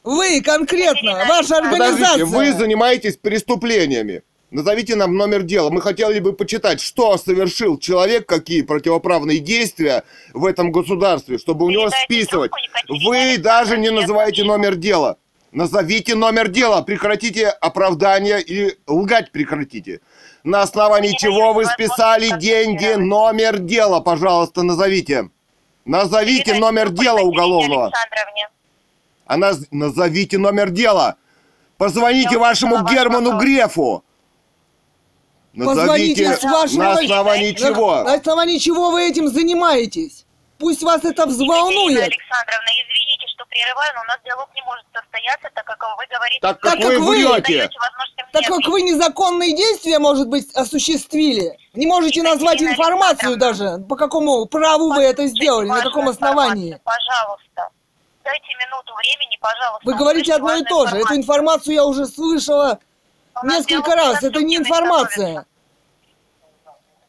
Вы конкретно, ваша организация. Подождите, вы занимаетесь преступлениями. Назовите нам номер дела. Мы хотели бы почитать, что совершил человек, какие противоправные действия в этом государстве, чтобы у него списывать. Вы даже не называете номер дела. Назовите номер дела, прекратите оправдание и лгать прекратите. На основании чего вы списали деньги, номер дела, пожалуйста, назовите. Назовите номер дела уголовного. Александровне. А наз- назовите номер дела. Позвоните Я вашему Герману вопрос. Грефу. Позвоните Назовите с вашего- на основании На- чего. На основании чего вы этим занимаетесь? Пусть вас это Екатерина взволнует. Александровна, извините, что прерываю, но у нас диалог не может состояться, так как вы говорите... Так как как вы вы- не врете. Так как вы незаконные действия, может быть, осуществили, не можете Екатерина назвать информацию даже, по какому праву вы это сделали, на каком основании. Пожалуйста. Дайте минуту времени, пожалуйста. Вы говорите одно и то же. Эту информацию. я уже слышала несколько раз. Это не информация.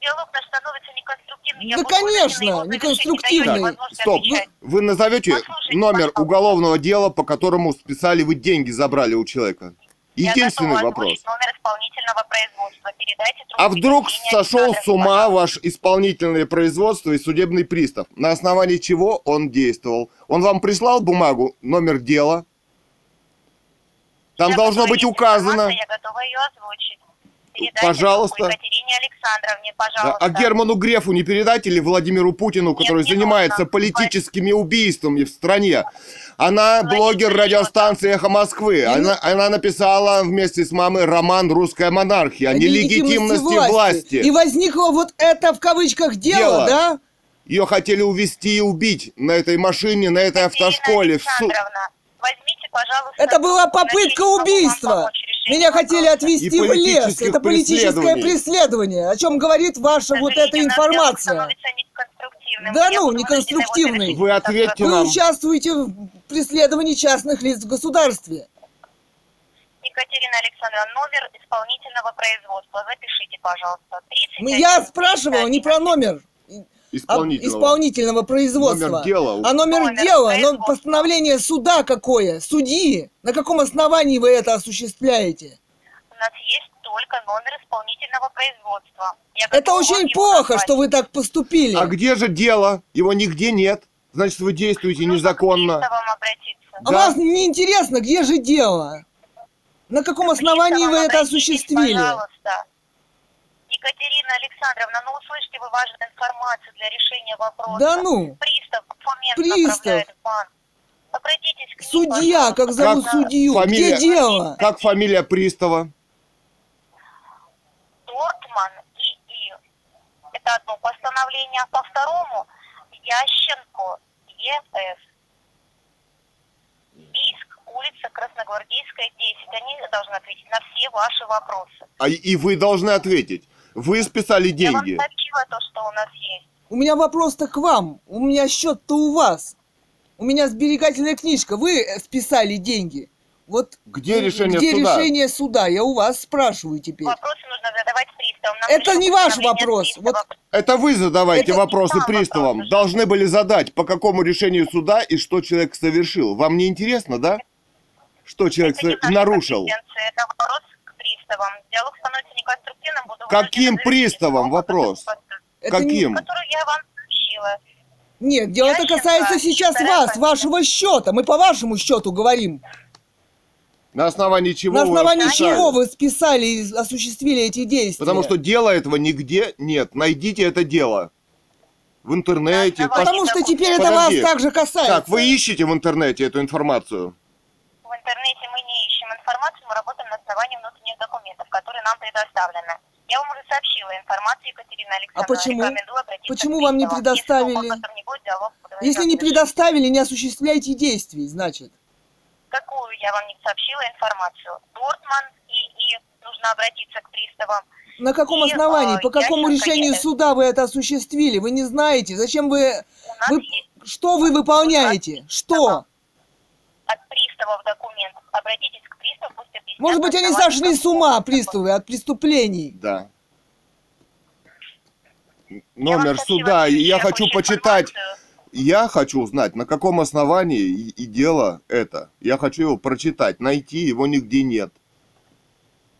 Диалог наш становится неконструктивным. Я Да, вынуждена конечно, неконструктивный. Не стоп. отвечать. Вы назовете Послушайте, номер пожалуйста. уголовного дела, по которому списали вы деньги, забрали у человека? Единственный вопрос. номер исполнительного производства. Передайте А вдруг сошел с ума ваш исполнительное производство и судебный пристав? На основании чего он действовал? Он вам прислал бумагу, номер дела? Там Я должно быть указано. Я готова ее озвучить. Передайте Пожалуйста. Екатерине Александровне, Да, пожалуйста. А Герману Грефу не передать или Владимиру Путину, который не занимается нужно. политическими убийствами в стране? Она Владимир блогер радиостанции «Эхо Москвы». Она, она написала вместе с мамой роман «Русская монархия» о нелегитимности власти. И возникло вот это в кавычках дело, Дело. да? Ее хотели увезти и убить на этой машине, на этой Екатерина автошколе. Александровна, возьмите, пожалуйста, Это была попытка убийства. помочь Меня хотели вопроса. отвезти И в лес. Это политическое преследование. О чем говорит ваша вот эта информация. становится неконструктивным. Да ну, неконструктивный. Вы ответьте Вы нам. участвуете в преследовании частных лиц в государстве. Екатерина Александровна, номер исполнительного производства. Запишите, пожалуйста. 30 Мы- Я спрашивала не про номер а Исполнительного. исполнительного производства. Номер дела. А номер, Номер дела, но постановление суда какое? Судьи. На каком основании вы это осуществляете? У нас есть только номер исполнительного производства. Я Это очень плохо, назвать. что вы так поступили. А где же дело? Его нигде нет. Значит, вы действуете к незаконно. А Да. вас не интересно, где же дело? На каком основании Приставам вы это осуществили? Пожалуйста. Екатерина Александровна, ну услышьте вы важную информацию для решения вопроса. Да ну, Пристав документ Пристав. направляет в банк. Обратитесь к ним, судья, пожалуйста, как зовут Как судью? фамилия? Где дело? Как фамилия пристава? Тортман и И. Это одно постановление. А по второму Ященко ЕС. Бийск, улица Красногвардейская, 10. Они должны ответить на все ваши вопросы. А, и вы должны ответить. Вы списали Я вам деньги. сообщила то, что у нас есть. У меня вопрос-то к вам. У меня счет-то у вас. У меня сберегательная книжка. Вы списали деньги. Вот Где решение где суда? решение суда? Я у вас спрашиваю теперь. Вопросы нужно задавать приставам. Нам Это не ваш вопрос. Вот Это вы задавайте Это вопросы приставам. вопрос. Должны были задать, по какому решению суда и что человек совершил. Вам не интересно, да? Что человек Это не со- нарушил? Это вопрос к приставам. Диалог становится неконструктивным. Буду Каким диалог, вопрос? это не- Каким? Который я вам сообщила. Нет, дело-то Ященко, касается сейчас вас, вашего счета. Мы по вашему счету говорим. На основании чего На вы основании списали? чего вы списали и осуществили эти действия? Потому что дела этого нигде нет. Найдите это дело. В интернете. Пош- Потому что теперь это Подожди. вас также касается. Так, вы ищете в интернете эту информацию? В интернете мы не ищем информацию, мы работаем на основании внутренних документов, нам предоставлены. Я вам уже сообщила информацию, Екатерина Александровна. А почему? Почему вам не предоставили? Если Если не предоставили, не осуществляйте действий, значит. Какую я вам не сообщила информацию? Дортман и, и нужно обратиться к приставам. На каком И, основании, э, по какому решению едет. суда вы это осуществили? Вы не знаете. Зачем вы... Вы... есть Что вы выполняете? Что? от приставов документ. Обратитесь к. Может быть, они сошли с ума, приставы, от преступлений. Да. Номер суда. И Я хочу почитать. Я хочу узнать, на каком основании и, и дело это. Я хочу его прочитать. Найти его нигде нет.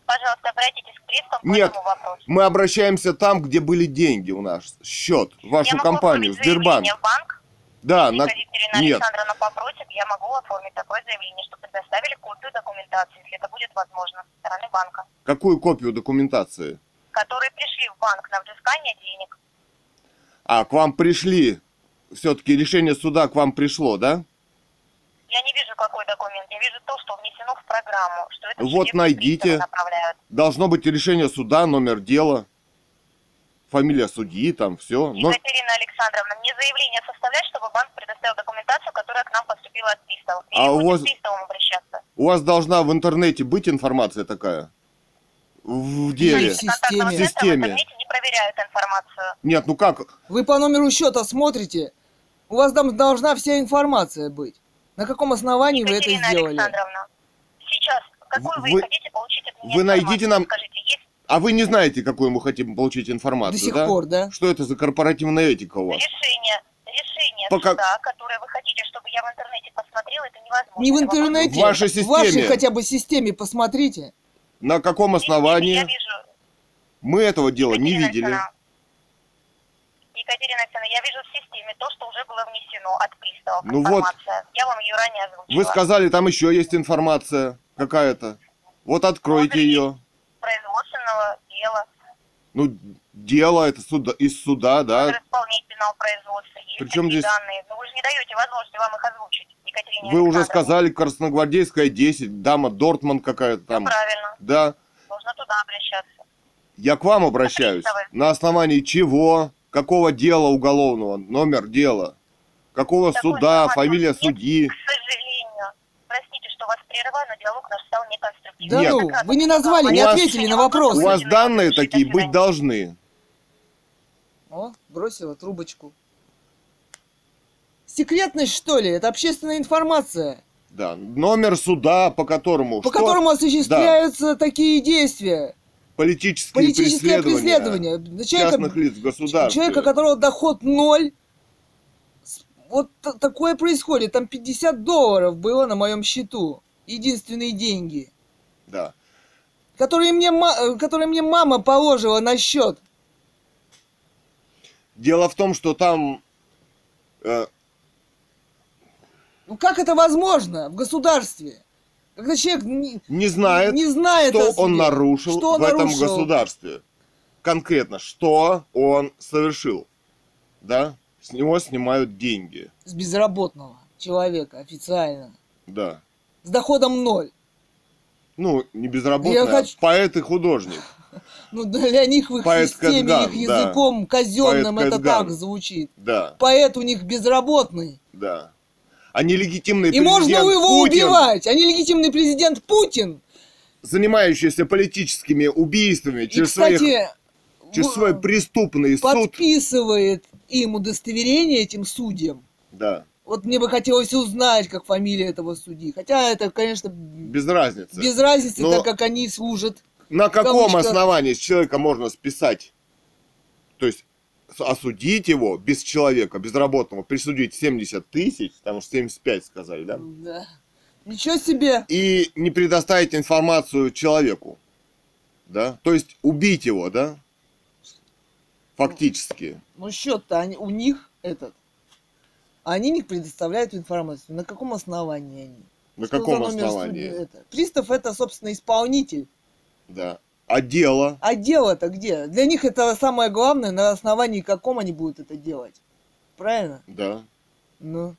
Пожалуйста, обратитесь к приставу по Нет. этому вопросу. Мы обращаемся там, где были деньги у нас. Счет. В вашу я компанию, Сбербанк. в банк. Да, Если на... Екатерина Нет. Александровна попросит, я могу оформить такое заявление, чтобы предоставили копию документации, если это будет возможно, со стороны банка, Какую копию документации? которые пришли в банк на взыскание денег. А, к вам пришли. Все-таки решение суда к вам пришло, да? Я не вижу, какой документ. Я вижу то, что внесено в программу, что это Вот найдите. Должно быть решение суда, номер дела, фамилия судьи, там все. Но Екатерина Александровна, мне заявление составлять, чтобы банк предоставил документацию, которая к нам поступила от приставов. Или А у вас- к приставам обращаться. у вас должна в интернете быть информация такая? В деле? в системе. В системе. В не проверяют информацию. Нет, ну как? Вы по номеру счета смотрите. У вас там должна вся информация быть. На каком основании вы это Екатерина сделали? Александровна, сейчас, какую вы, Вы- хотите получить от меня вы найдите нам- Скажите, есть А вы не знаете, какую мы хотим получить информацию, До сих да? пор, да? Что это за корпоративная этика у вас? решение, решение Пока- суда, которое вы хотите, чтобы я в интернете посмотрела, это невозможно. Не в интернете. В вашей В вашей системе. хотя бы системе посмотрите. На каком Я основании? вижу, Мы этого дела не Екатерина видели. Александровна, Екатерина Александровна, я вижу в системе то, что уже было внесено от приставов. Ну вот. информация. Я вам ее ранее озвучила. Вы сказали, там еще есть информация какая-то. Вот откройте Номер ее. производственного Ну, дело это суда, из суда, да. Номер исполнительного производства есть Причем здесь- данные. Но вы же не даете возможности вам их озвучить, Екатерине Вы уже сказали, Красногвардейская 10, дама Дортман какая-то Ну, там. правильно, Да. нужно туда обращаться. Я к вам обращаюсь. Приставы. На основании чего? Какого дела уголовного? Номер дела? Какого Такой суда? Фамилия судьи? К сожалению, прерываю, но диалог наш стал неконструктивным. Да Нет. ну, вы не назвали, не У вас- ответили на У вопрос. вас данные такие быть должны. О, бросила трубочку. Секретность, что ли? Это общественная информация, Да. Номер суда, по которому... по что? которому осуществляются такие действия. Политические, Политическое преследования преследование. Человека, частных лиц в государстве. человека, у которого доход ноль. С- Вот т- такое происходит. Там 50 долларов было на моем счету. Единственные деньги. Да. Которые мне, э, которые мне мама положила на счет. Дело в том, что там... э, Ну как это возможно в государстве? Когда человек не, не знает, не знает что он нарушил Что он в этом нарушил? государстве. Конкретно, что он совершил. Да? С него снимают деньги. с безработного человека официально. Да. С доходом ноль. Ну, не безработный, Я а хочу- поэт и художник. [LAUGHS] Ну, для них в их Поэт системе, Кэтган, их да. языком казенным Поэт это Кэтган. так звучит. Да, Поэт у них безработный. да. А нелегитимный И можно президент его Путин, убивать. А нелегитимный президент Путин. занимающийся политическими убийствами И, через, кстати, своих, через свой преступный суд. подписывает им удостоверение этим судьям. Да, Вот мне бы хотелось узнать, как фамилия этого судьи. Хотя это, конечно, без разницы. без разницы, Но- так как они служат. На каком кавычках. основании с человека можно списать? То есть осудить его без человека, безработного, присудить 70 тысяч, там уж 75 сказали, да? Да. Ничего себе. И не предоставить информацию человеку, да? То есть убить его, да? Фактически. Ну счет-то у них этот. Они не предоставляют информацию. На каком основании они? На Что каком основании? это? Пристав это, собственно, исполнитель. Да. А дело? А дело-то где? Для них это самое главное, на основании каком они будут это делать. Правильно? Да. Ну.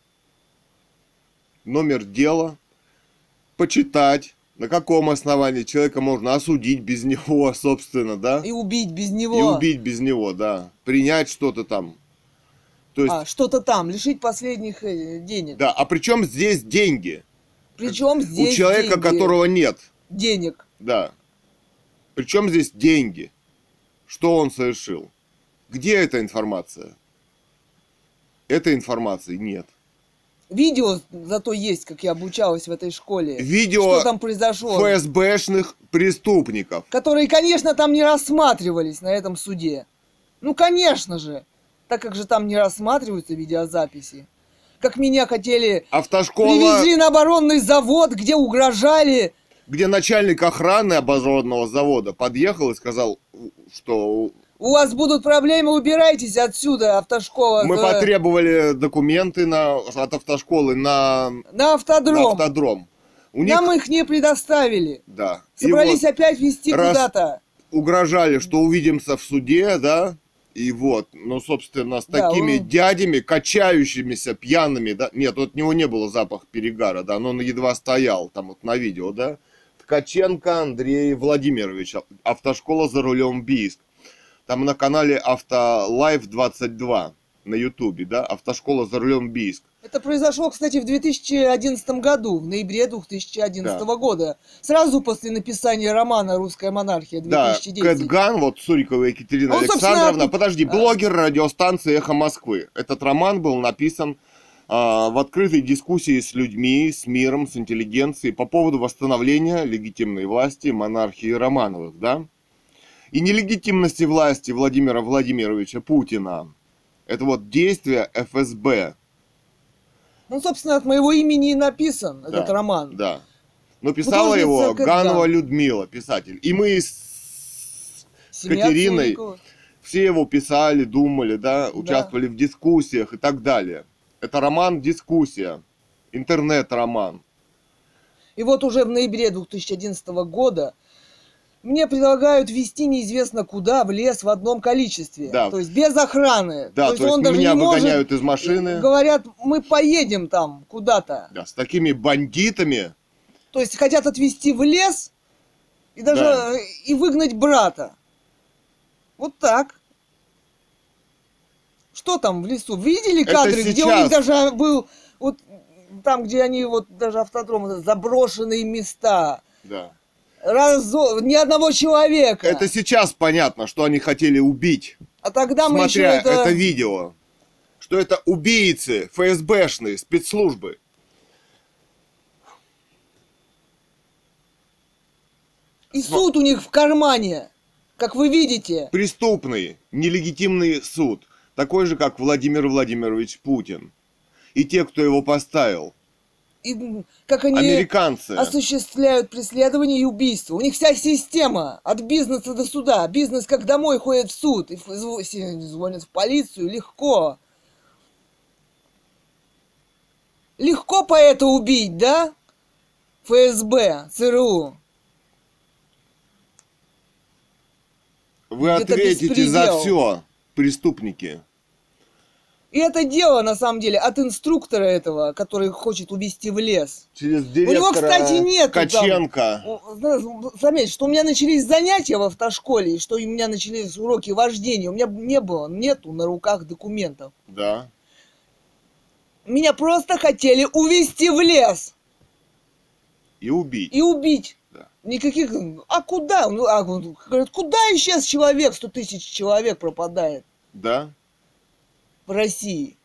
Номер дела. Почитать. На каком основании человека можно осудить без [LAUGHS] него, собственно, да? И убить без него. И убить без него, да. Принять что-то там. То есть, А, что-то там, лишить последних э, денег. да. А при чем здесь деньги? Причем здесь У человека, деньги? которого нет. денег. Да. Причем здесь деньги? Что он совершил? Где эта информация? Этой информации нет. Видео зато есть, как я обучалась в этой школе. Видео Что там произошло? ФСБшных преступников. которые, конечно, там не рассматривались на этом суде. Ну, конечно же, так как же там не рассматриваются видеозаписи. Как меня хотели, Автошкола, привезли на оборонный завод, где угрожали. где начальник охраны оборонного завода подъехал и сказал, что У вас будут проблемы, убирайтесь отсюда, автошкола. мы э, потребовали документы на, от автошколы на, На на автодром. автодром. У них, Нам их не предоставили. да. И Собрались вот опять вести раз- куда-то. угрожали, что увидимся в суде, да, и вот, ну, собственно, с Да, такими он- дядями, качающимися, пьяными, да, нет, вот от него не было запах перегара, да, но он едва стоял, там вот на видео, да, Ткаченко Андрей Владимирович, ав- автошкола за рулем Бийск, там на канале Автолайф 22 на ютубе, да, автошкола за рулем Бийск, Это произошло, кстати, в 2011 году, в ноябре 2011 года. Сразу после написания романа «Русская монархия» да, 2010. Кэтган, вот Сурикова Екатерина Он, собственно, Александровна, опи- подожди, блогер радиостанции «Эхо Москвы». Этот роман был написан а, в открытой дискуссии с людьми, с миром, с интеллигенцией по поводу восстановления легитимной власти монархии Романовых, да? И нелегитимности власти Владимира Владимировича Путина. Это вот действие ФСБ, Ну, собственно, от моего имени и написан Да, этот роман. да. Но писала Художница его. Ганова Людмила, писатель. И мы с Семья Катериной Цурикова. все его писали, думали, да, участвовали в дискуссиях и так далее. Это роман «Дискуссия», интернет-роман. И вот уже в ноябре 2011 года мне предлагают вести неизвестно куда, в лес в одном количестве. Да. То есть без охраны. Да, то есть, он даже меня не может... выгоняют из машины. Говорят, мы поедем там куда-то. Да, с такими бандитами. То есть хотят отвезти в лес и даже Да. э, и выгнать брата. Вот так. Что там в лесу? Видели Это кадры, где у них сейчас. даже был вот там, где они вот даже автодром заброшенные места. Да. Разо... Ни одного человека. Это сейчас понятно, что они хотели убить. А тогда мы еще смотря это... это... видео. Что это убийцы, ФСБшные, спецслужбы. И суд у них в кармане, как вы видите. Преступный, нелегитимный суд. Такой же, как Владимир Владимирович Путин. И те, кто его поставил. И как они Американцы. осуществляют преследование и убийство. У них вся система от бизнеса до суда. Бизнес как домой ходит в суд и звонят в полицию. Легко. Легко поэта убить, да? ФСБ, ЦРУ. Вы это ответите за беспредел. все, преступники. И это дело, на самом деле, от инструктора этого, который хочет увезти в лес. Через него, директора кстати, там. Каченко. Знаешь, Заметь, что у меня начались занятия в автошколе, и что у меня начались уроки вождения. У меня не было, нету на руках документов. Да. Меня просто хотели увезти в лес И убить. и убить. Да. Никаких... А куда? Ну, а, говорят, куда исчез человек? 100 тысяч человек пропадает Да. В России.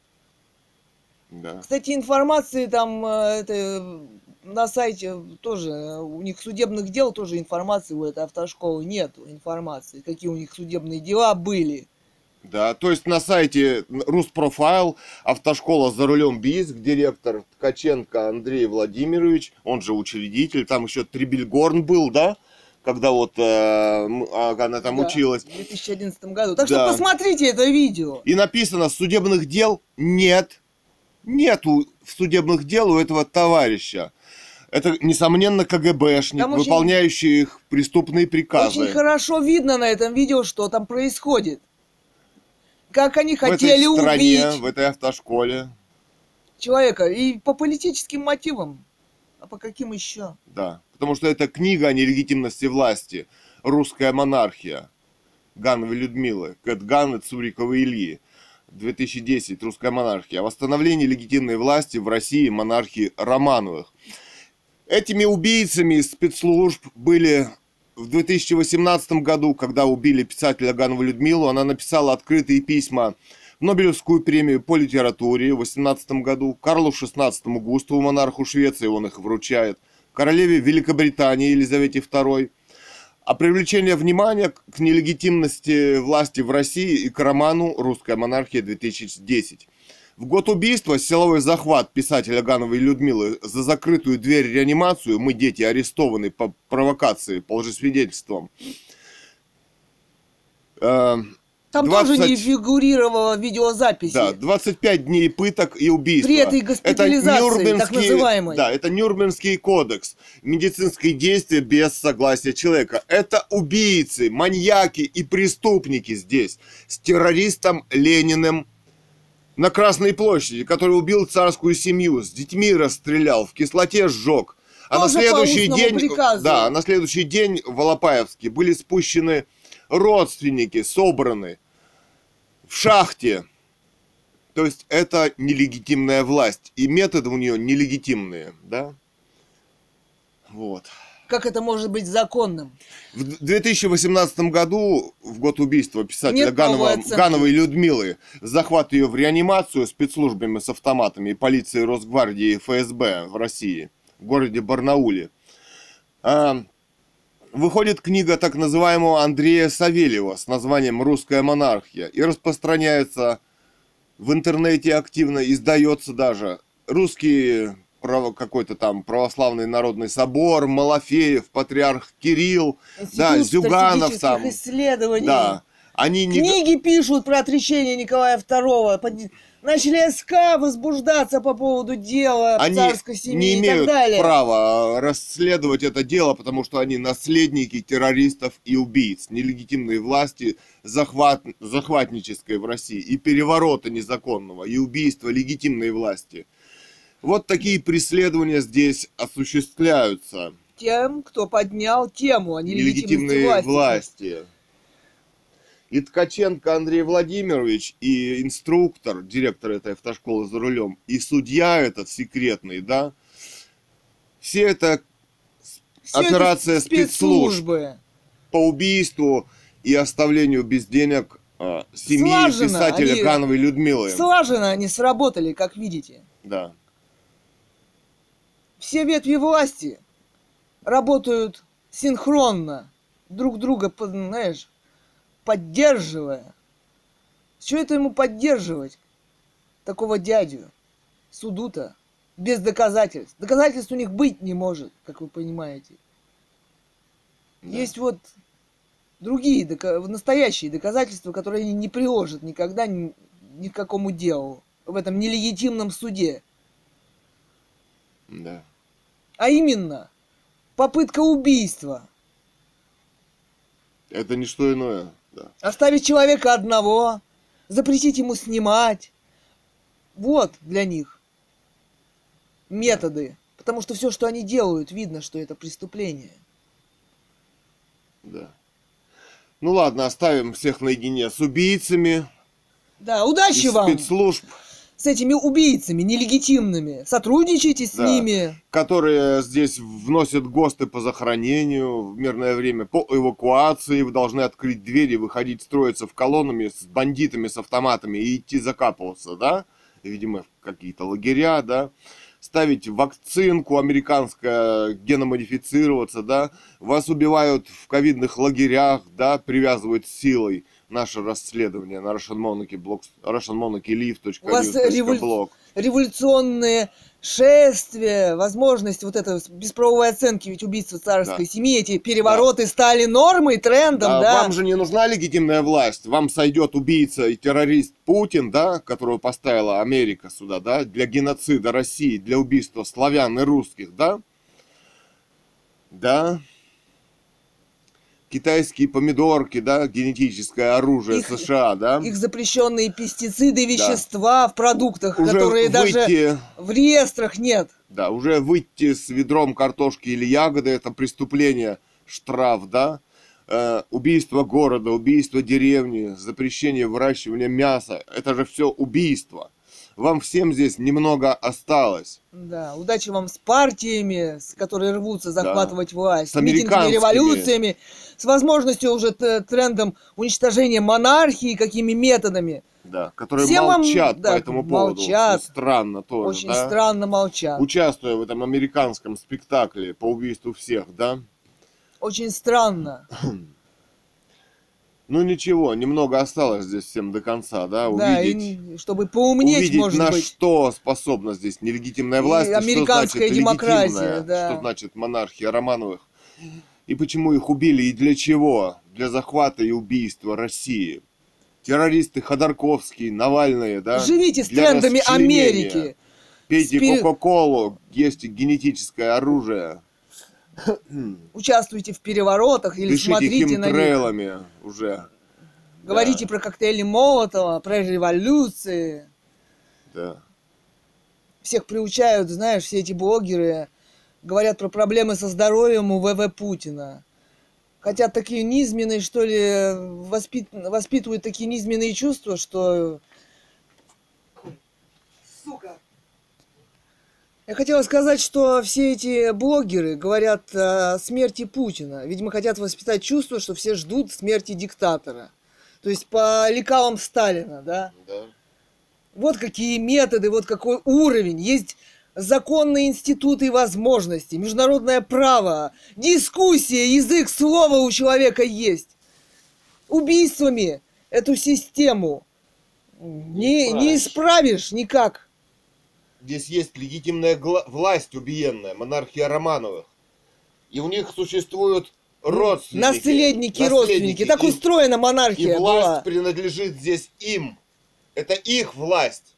Да. Кстати, информации там э, это, на сайте тоже, у них судебных дел тоже информации у этой автошколы нету информации, какие у них судебные дела были. Да, то есть на сайте Руспрофайл, автошкола за рулем БИСК, директор Ткаченко Андрей Владимирович, он же учредитель, там еще Трибельгорн был, да, когда вот э, а, она там Да, училась. В 2011 году. Так Да. что посмотрите это видео. И написано, судебных дел нет. Нету судебных дел у этого товарища. Это, несомненно, КГБшник, Там очень- выполняющий их преступные приказы. Очень хорошо видно на этом видео, что там происходит. Как они в хотели этой стране, убить в этой автошколе. человека. И по политическим мотивам. А по каким еще? Да, потому что это книга о нелегитимности власти. Русская монархия. Гановой Людмилы, и Цурикова Ильи. 2010. Русская монархия. О восстановлении легитимной власти в России монархии Романовых. Этими убийцами спецслужб были в 2018 году, когда убили писателя Ганову Людмилу, она написала открытые письма в Нобелевскую премию по литературе в 2018 году, Карлу XVI Густаву, монарху Швеции, он их вручает, королеве Великобритании Елизавете II, а привлечение внимания к нелегитимности власти в России и к роману «Русская монархия-2010». В год убийства силовой захват писателя Гановой Людмилы за закрытую дверь реанимацию «Мы, дети, арестованы по провокации, по лжесвидетельствам». Там 20 тоже не фигурировало видеозаписи. Да, 25 дней пыток и убийства. При этой госпитализации, так называемой. Да, это Нюрнбергский кодекс. Медицинские действия без согласия человека. Это убийцы, маньяки и преступники здесь. С террористом Лениным на Красной площади, который убил царскую семью, с детьми расстрелял, в кислоте сжег. А на Тоже следующий день, приказу. да, на следующий день в Алапаевске были спущены родственники, собраны в шахте. То есть это нелегитимная власть. И методы у нее нелегитимные, да? Вот. Как это может быть законным? В 2018 году, в год убийства писателя Нет Ганова. Гановой Людмилы, захват ее в реанимацию спецслужбами с автоматами и полицией Росгвардии и ФСБ в России, в городе Барнауле. А, выходит книга так называемого Андрея Савельева с названием «Русская монархия» и распространяется в интернете активно, издается даже. Русские право- какой-то там православный народный собор, Малафеев, патриарх Кирилл, да, Институт Зюганов стратегических там, исследований. да, они не... Книги пишут про отречение Николая II. Начали СК возбуждаться по поводу дела Они царской семьи не и имеют так далее. права расследовать это дело, потому что они наследники террористов и убийц, нелегитимной власти захват, захватнической в России, и переворота незаконного, и убийства легитимной власти. Вот такие преследования здесь осуществляются. Тем, кто поднял тему о нелегитимной власти. власти. И Ткаченко Андрей Владимирович, и инструктор, директор этой автошколы за рулем, и судья этот секретный, да, все это это Операция спецслужб. спецслужбы. по убийству и оставлению без денег а, семьи Слаженно писателя они- Гановой Людмилы. Слаженно они сработали, как видите. Да. Все ветви власти работают синхронно, друг друга, знаешь, поддерживая. Что это ему поддерживать? Такого дядю, суду-то, без доказательств. Доказательств у них быть не может, как вы понимаете. Да. Есть вот другие, настоящие доказательства, которые они не приложат никогда ни, ни к какому делу в этом нелегитимном суде. Да. А именно, попытка убийства. Это не что иное. Да. Оставить человека одного, запретить ему снимать. Вот для них методы. Потому что все, что они делают, видно, что это преступление. Да. Ну ладно, оставим всех наедине с убийцами, Да, удачи вам спецслужб, с этими убийцами нелегитимными. Сотрудничайте с Да. ними. которые здесь вносят ГОСТы по захоронению в мирное время, по эвакуации. Вы должны открыть двери, выходить, строиться в колоннами с бандитами, с автоматами и идти закапываться, да? Видимо, какие-то лагеря, да? Ставить вакцинку американская, геномодифицироваться, да? Вас убивают в ковидных лагерях, да? Привязывают силой. Наше расследование на Russian Monarchy, blog, У вас револю-. Революционные шествия, возможность вот этой бесправовой оценки, ведь убийства царской Да. семьи, эти перевороты стали нормой, трендом, Да, да. Вам же не нужна легитимная власть. Вам сойдет убийца и террорист Путин, да, которого поставила Америка сюда, да, для геноцида России, для убийства славян и русских, да? Да. Китайские помидорки, да, генетическое оружие Их- США, да? Их запрещенные пестициды, вещества в продуктах, Уже которые даже выйти, в реестрах нет. да, уже выйти с ведром картошки или ягоды, это преступление, штраф, да? Э, убийство города, убийство деревни, запрещение выращивания мяса, это же все убийство. Вам всем здесь немного осталось. Да, удачи вам с партиями, с которые рвутся захватывать власть, С с митингами, американскими. революциями, с возможностью уже трендом уничтожения монархии, какими методами. Да, которые вам, молчат да, по этому поводу. молчат. Ну, Странно тоже, Очень да? странно молчат. Участвуя в этом американском спектакле по убийству всех, да? Очень странно. [CLEARS THROAT] Ну ничего, немного осталось здесь всем до конца, да? Да, Увидеть, и чтобы поумнеть, увидеть может на быть. что способна здесь нелегитимная власть, и американская что значит демократия, да. что значит монархия Романовых, и почему их убили, и для чего? Для захвата и убийства России. Террористы Ходорковский, Навальные, да? Живите с Для трендами. Америки. Пейте Спири- Кока-Колу, есть генетическое оружие. [CLEARS THROAT] Участвуйте в переворотах или Дышите смотрите на них. уже. Говорите про коктейли Молотова, про революции. Да. Всех приучают, знаешь, все эти блогеры говорят про проблемы со здоровьем у ВВ Путина. Хотят такие низменные, что ли, воспит- воспитывают такие низменные чувства, что... Сука! Я хотела сказать, что все эти блогеры говорят о смерти Путина. Видимо, хотят воспитать чувство, что все ждут смерти диктатора. То есть по лекалам Сталина, да? Да. Вот какие методы, вот какой уровень. Есть законные институты и возможности, международное право, дискуссия, язык слова у человека есть. Убийствами эту систему не, не исправишь никак. Здесь есть легитимная власть убиенная, монархия Романовых. И у них существуют родственники. Наследники, родственники. Так И- устроена И монархия власть была. принадлежит здесь им. Это их власть.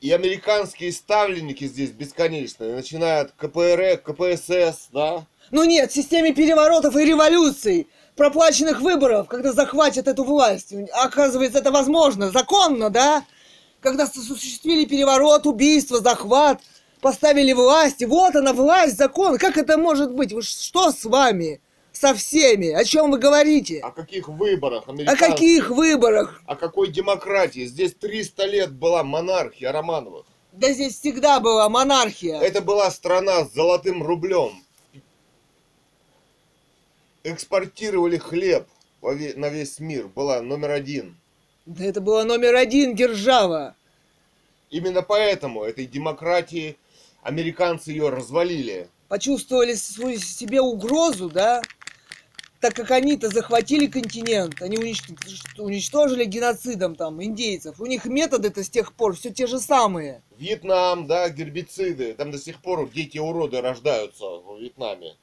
И американские ставленники здесь бесконечные, начиная от КПР, КПСС, да? Ну нет, в системе переворотов и революций, проплаченных выборов, когда захватят эту власть. Оказывается, это возможно, законно, да? Когда осуществили переворот, убийство, захват, поставили власть, вот она власть, закон. Как это может быть? Что с вами? Со всеми? О чем вы говорите? О каких выборах О каких выборах? О какой демократии? Здесь 300 лет была монархия Романовых. Да здесь всегда была монархия. Это была страна с золотым рублем. Экспортировали хлеб на весь мир. Была номер один. Да это была номер один держава. Именно поэтому этой демократии американцы ее развалили. Почувствовали свою себе угрозу, да? Так как они-то захватили континент, они уничт- уничтожили геноцидом там индейцев. У них методы-то с тех пор все те же самые. Вьетнам, да, гербициды. Там до сих пор дети-уроды рождаются в Вьетнаме.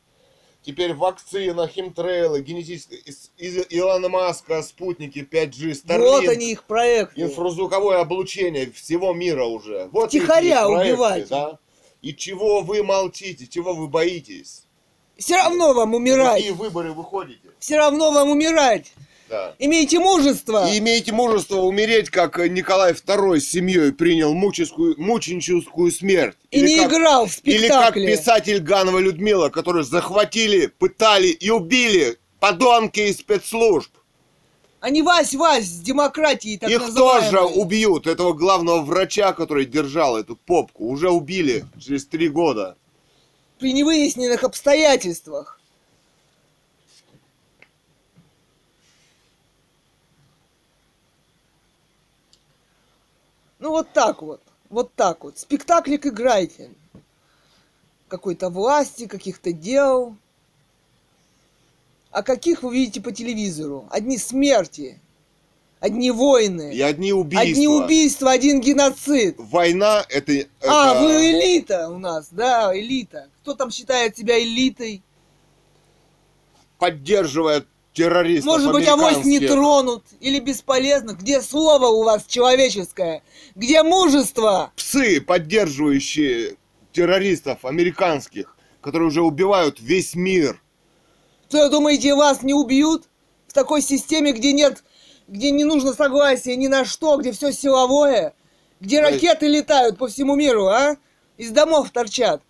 Теперь вакцина, химтрейлы, генетические... из- из Илона Маска, спутники 5G, Starlink. Вот они их проекты. Инфразвуковое облучение всего мира уже. Вот Втихаря их проекты, убивать. Да? И чего вы молчите, чего вы боитесь? Все равно вам умирать. какие выборы вы ходите? Все равно вам умирать. Да. Имейте мужество. И имейте мужество умереть, как Николай II с семьей принял муческую, мученическую смерть. И Или не как- играл в Или как спектакле. писатель Ганова Людмила, которую захватили, пытали и убили подонки из спецслужб. Они Вась-Вась с демократией так Их называемой. тоже убьют. Этого главного врача, который держал эту попку, уже убили через три года. При невыясненных обстоятельствах. Ну вот так вот. Вот так вот. Спектаклик играйте. Какой-то власти, каких-то дел. А каких вы видите по телевизору? Одни смерти. Одни войны. И одни убийства. Одни убийства, один геноцид. Война это... А, это- вы элита у нас, да, элита. Кто там считает себя элитой? поддерживает террористов Может быть, авось не тронут или бесполезно. Где слово у вас человеческое? Где мужество? Псы, поддерживающие террористов американских, которые уже убивают весь мир. Что, думаете, вас не убьют? В такой системе, где нет, где не нужно согласия ни на что, где все силовое? Где ракеты летают по всему миру, а? Из домов торчат.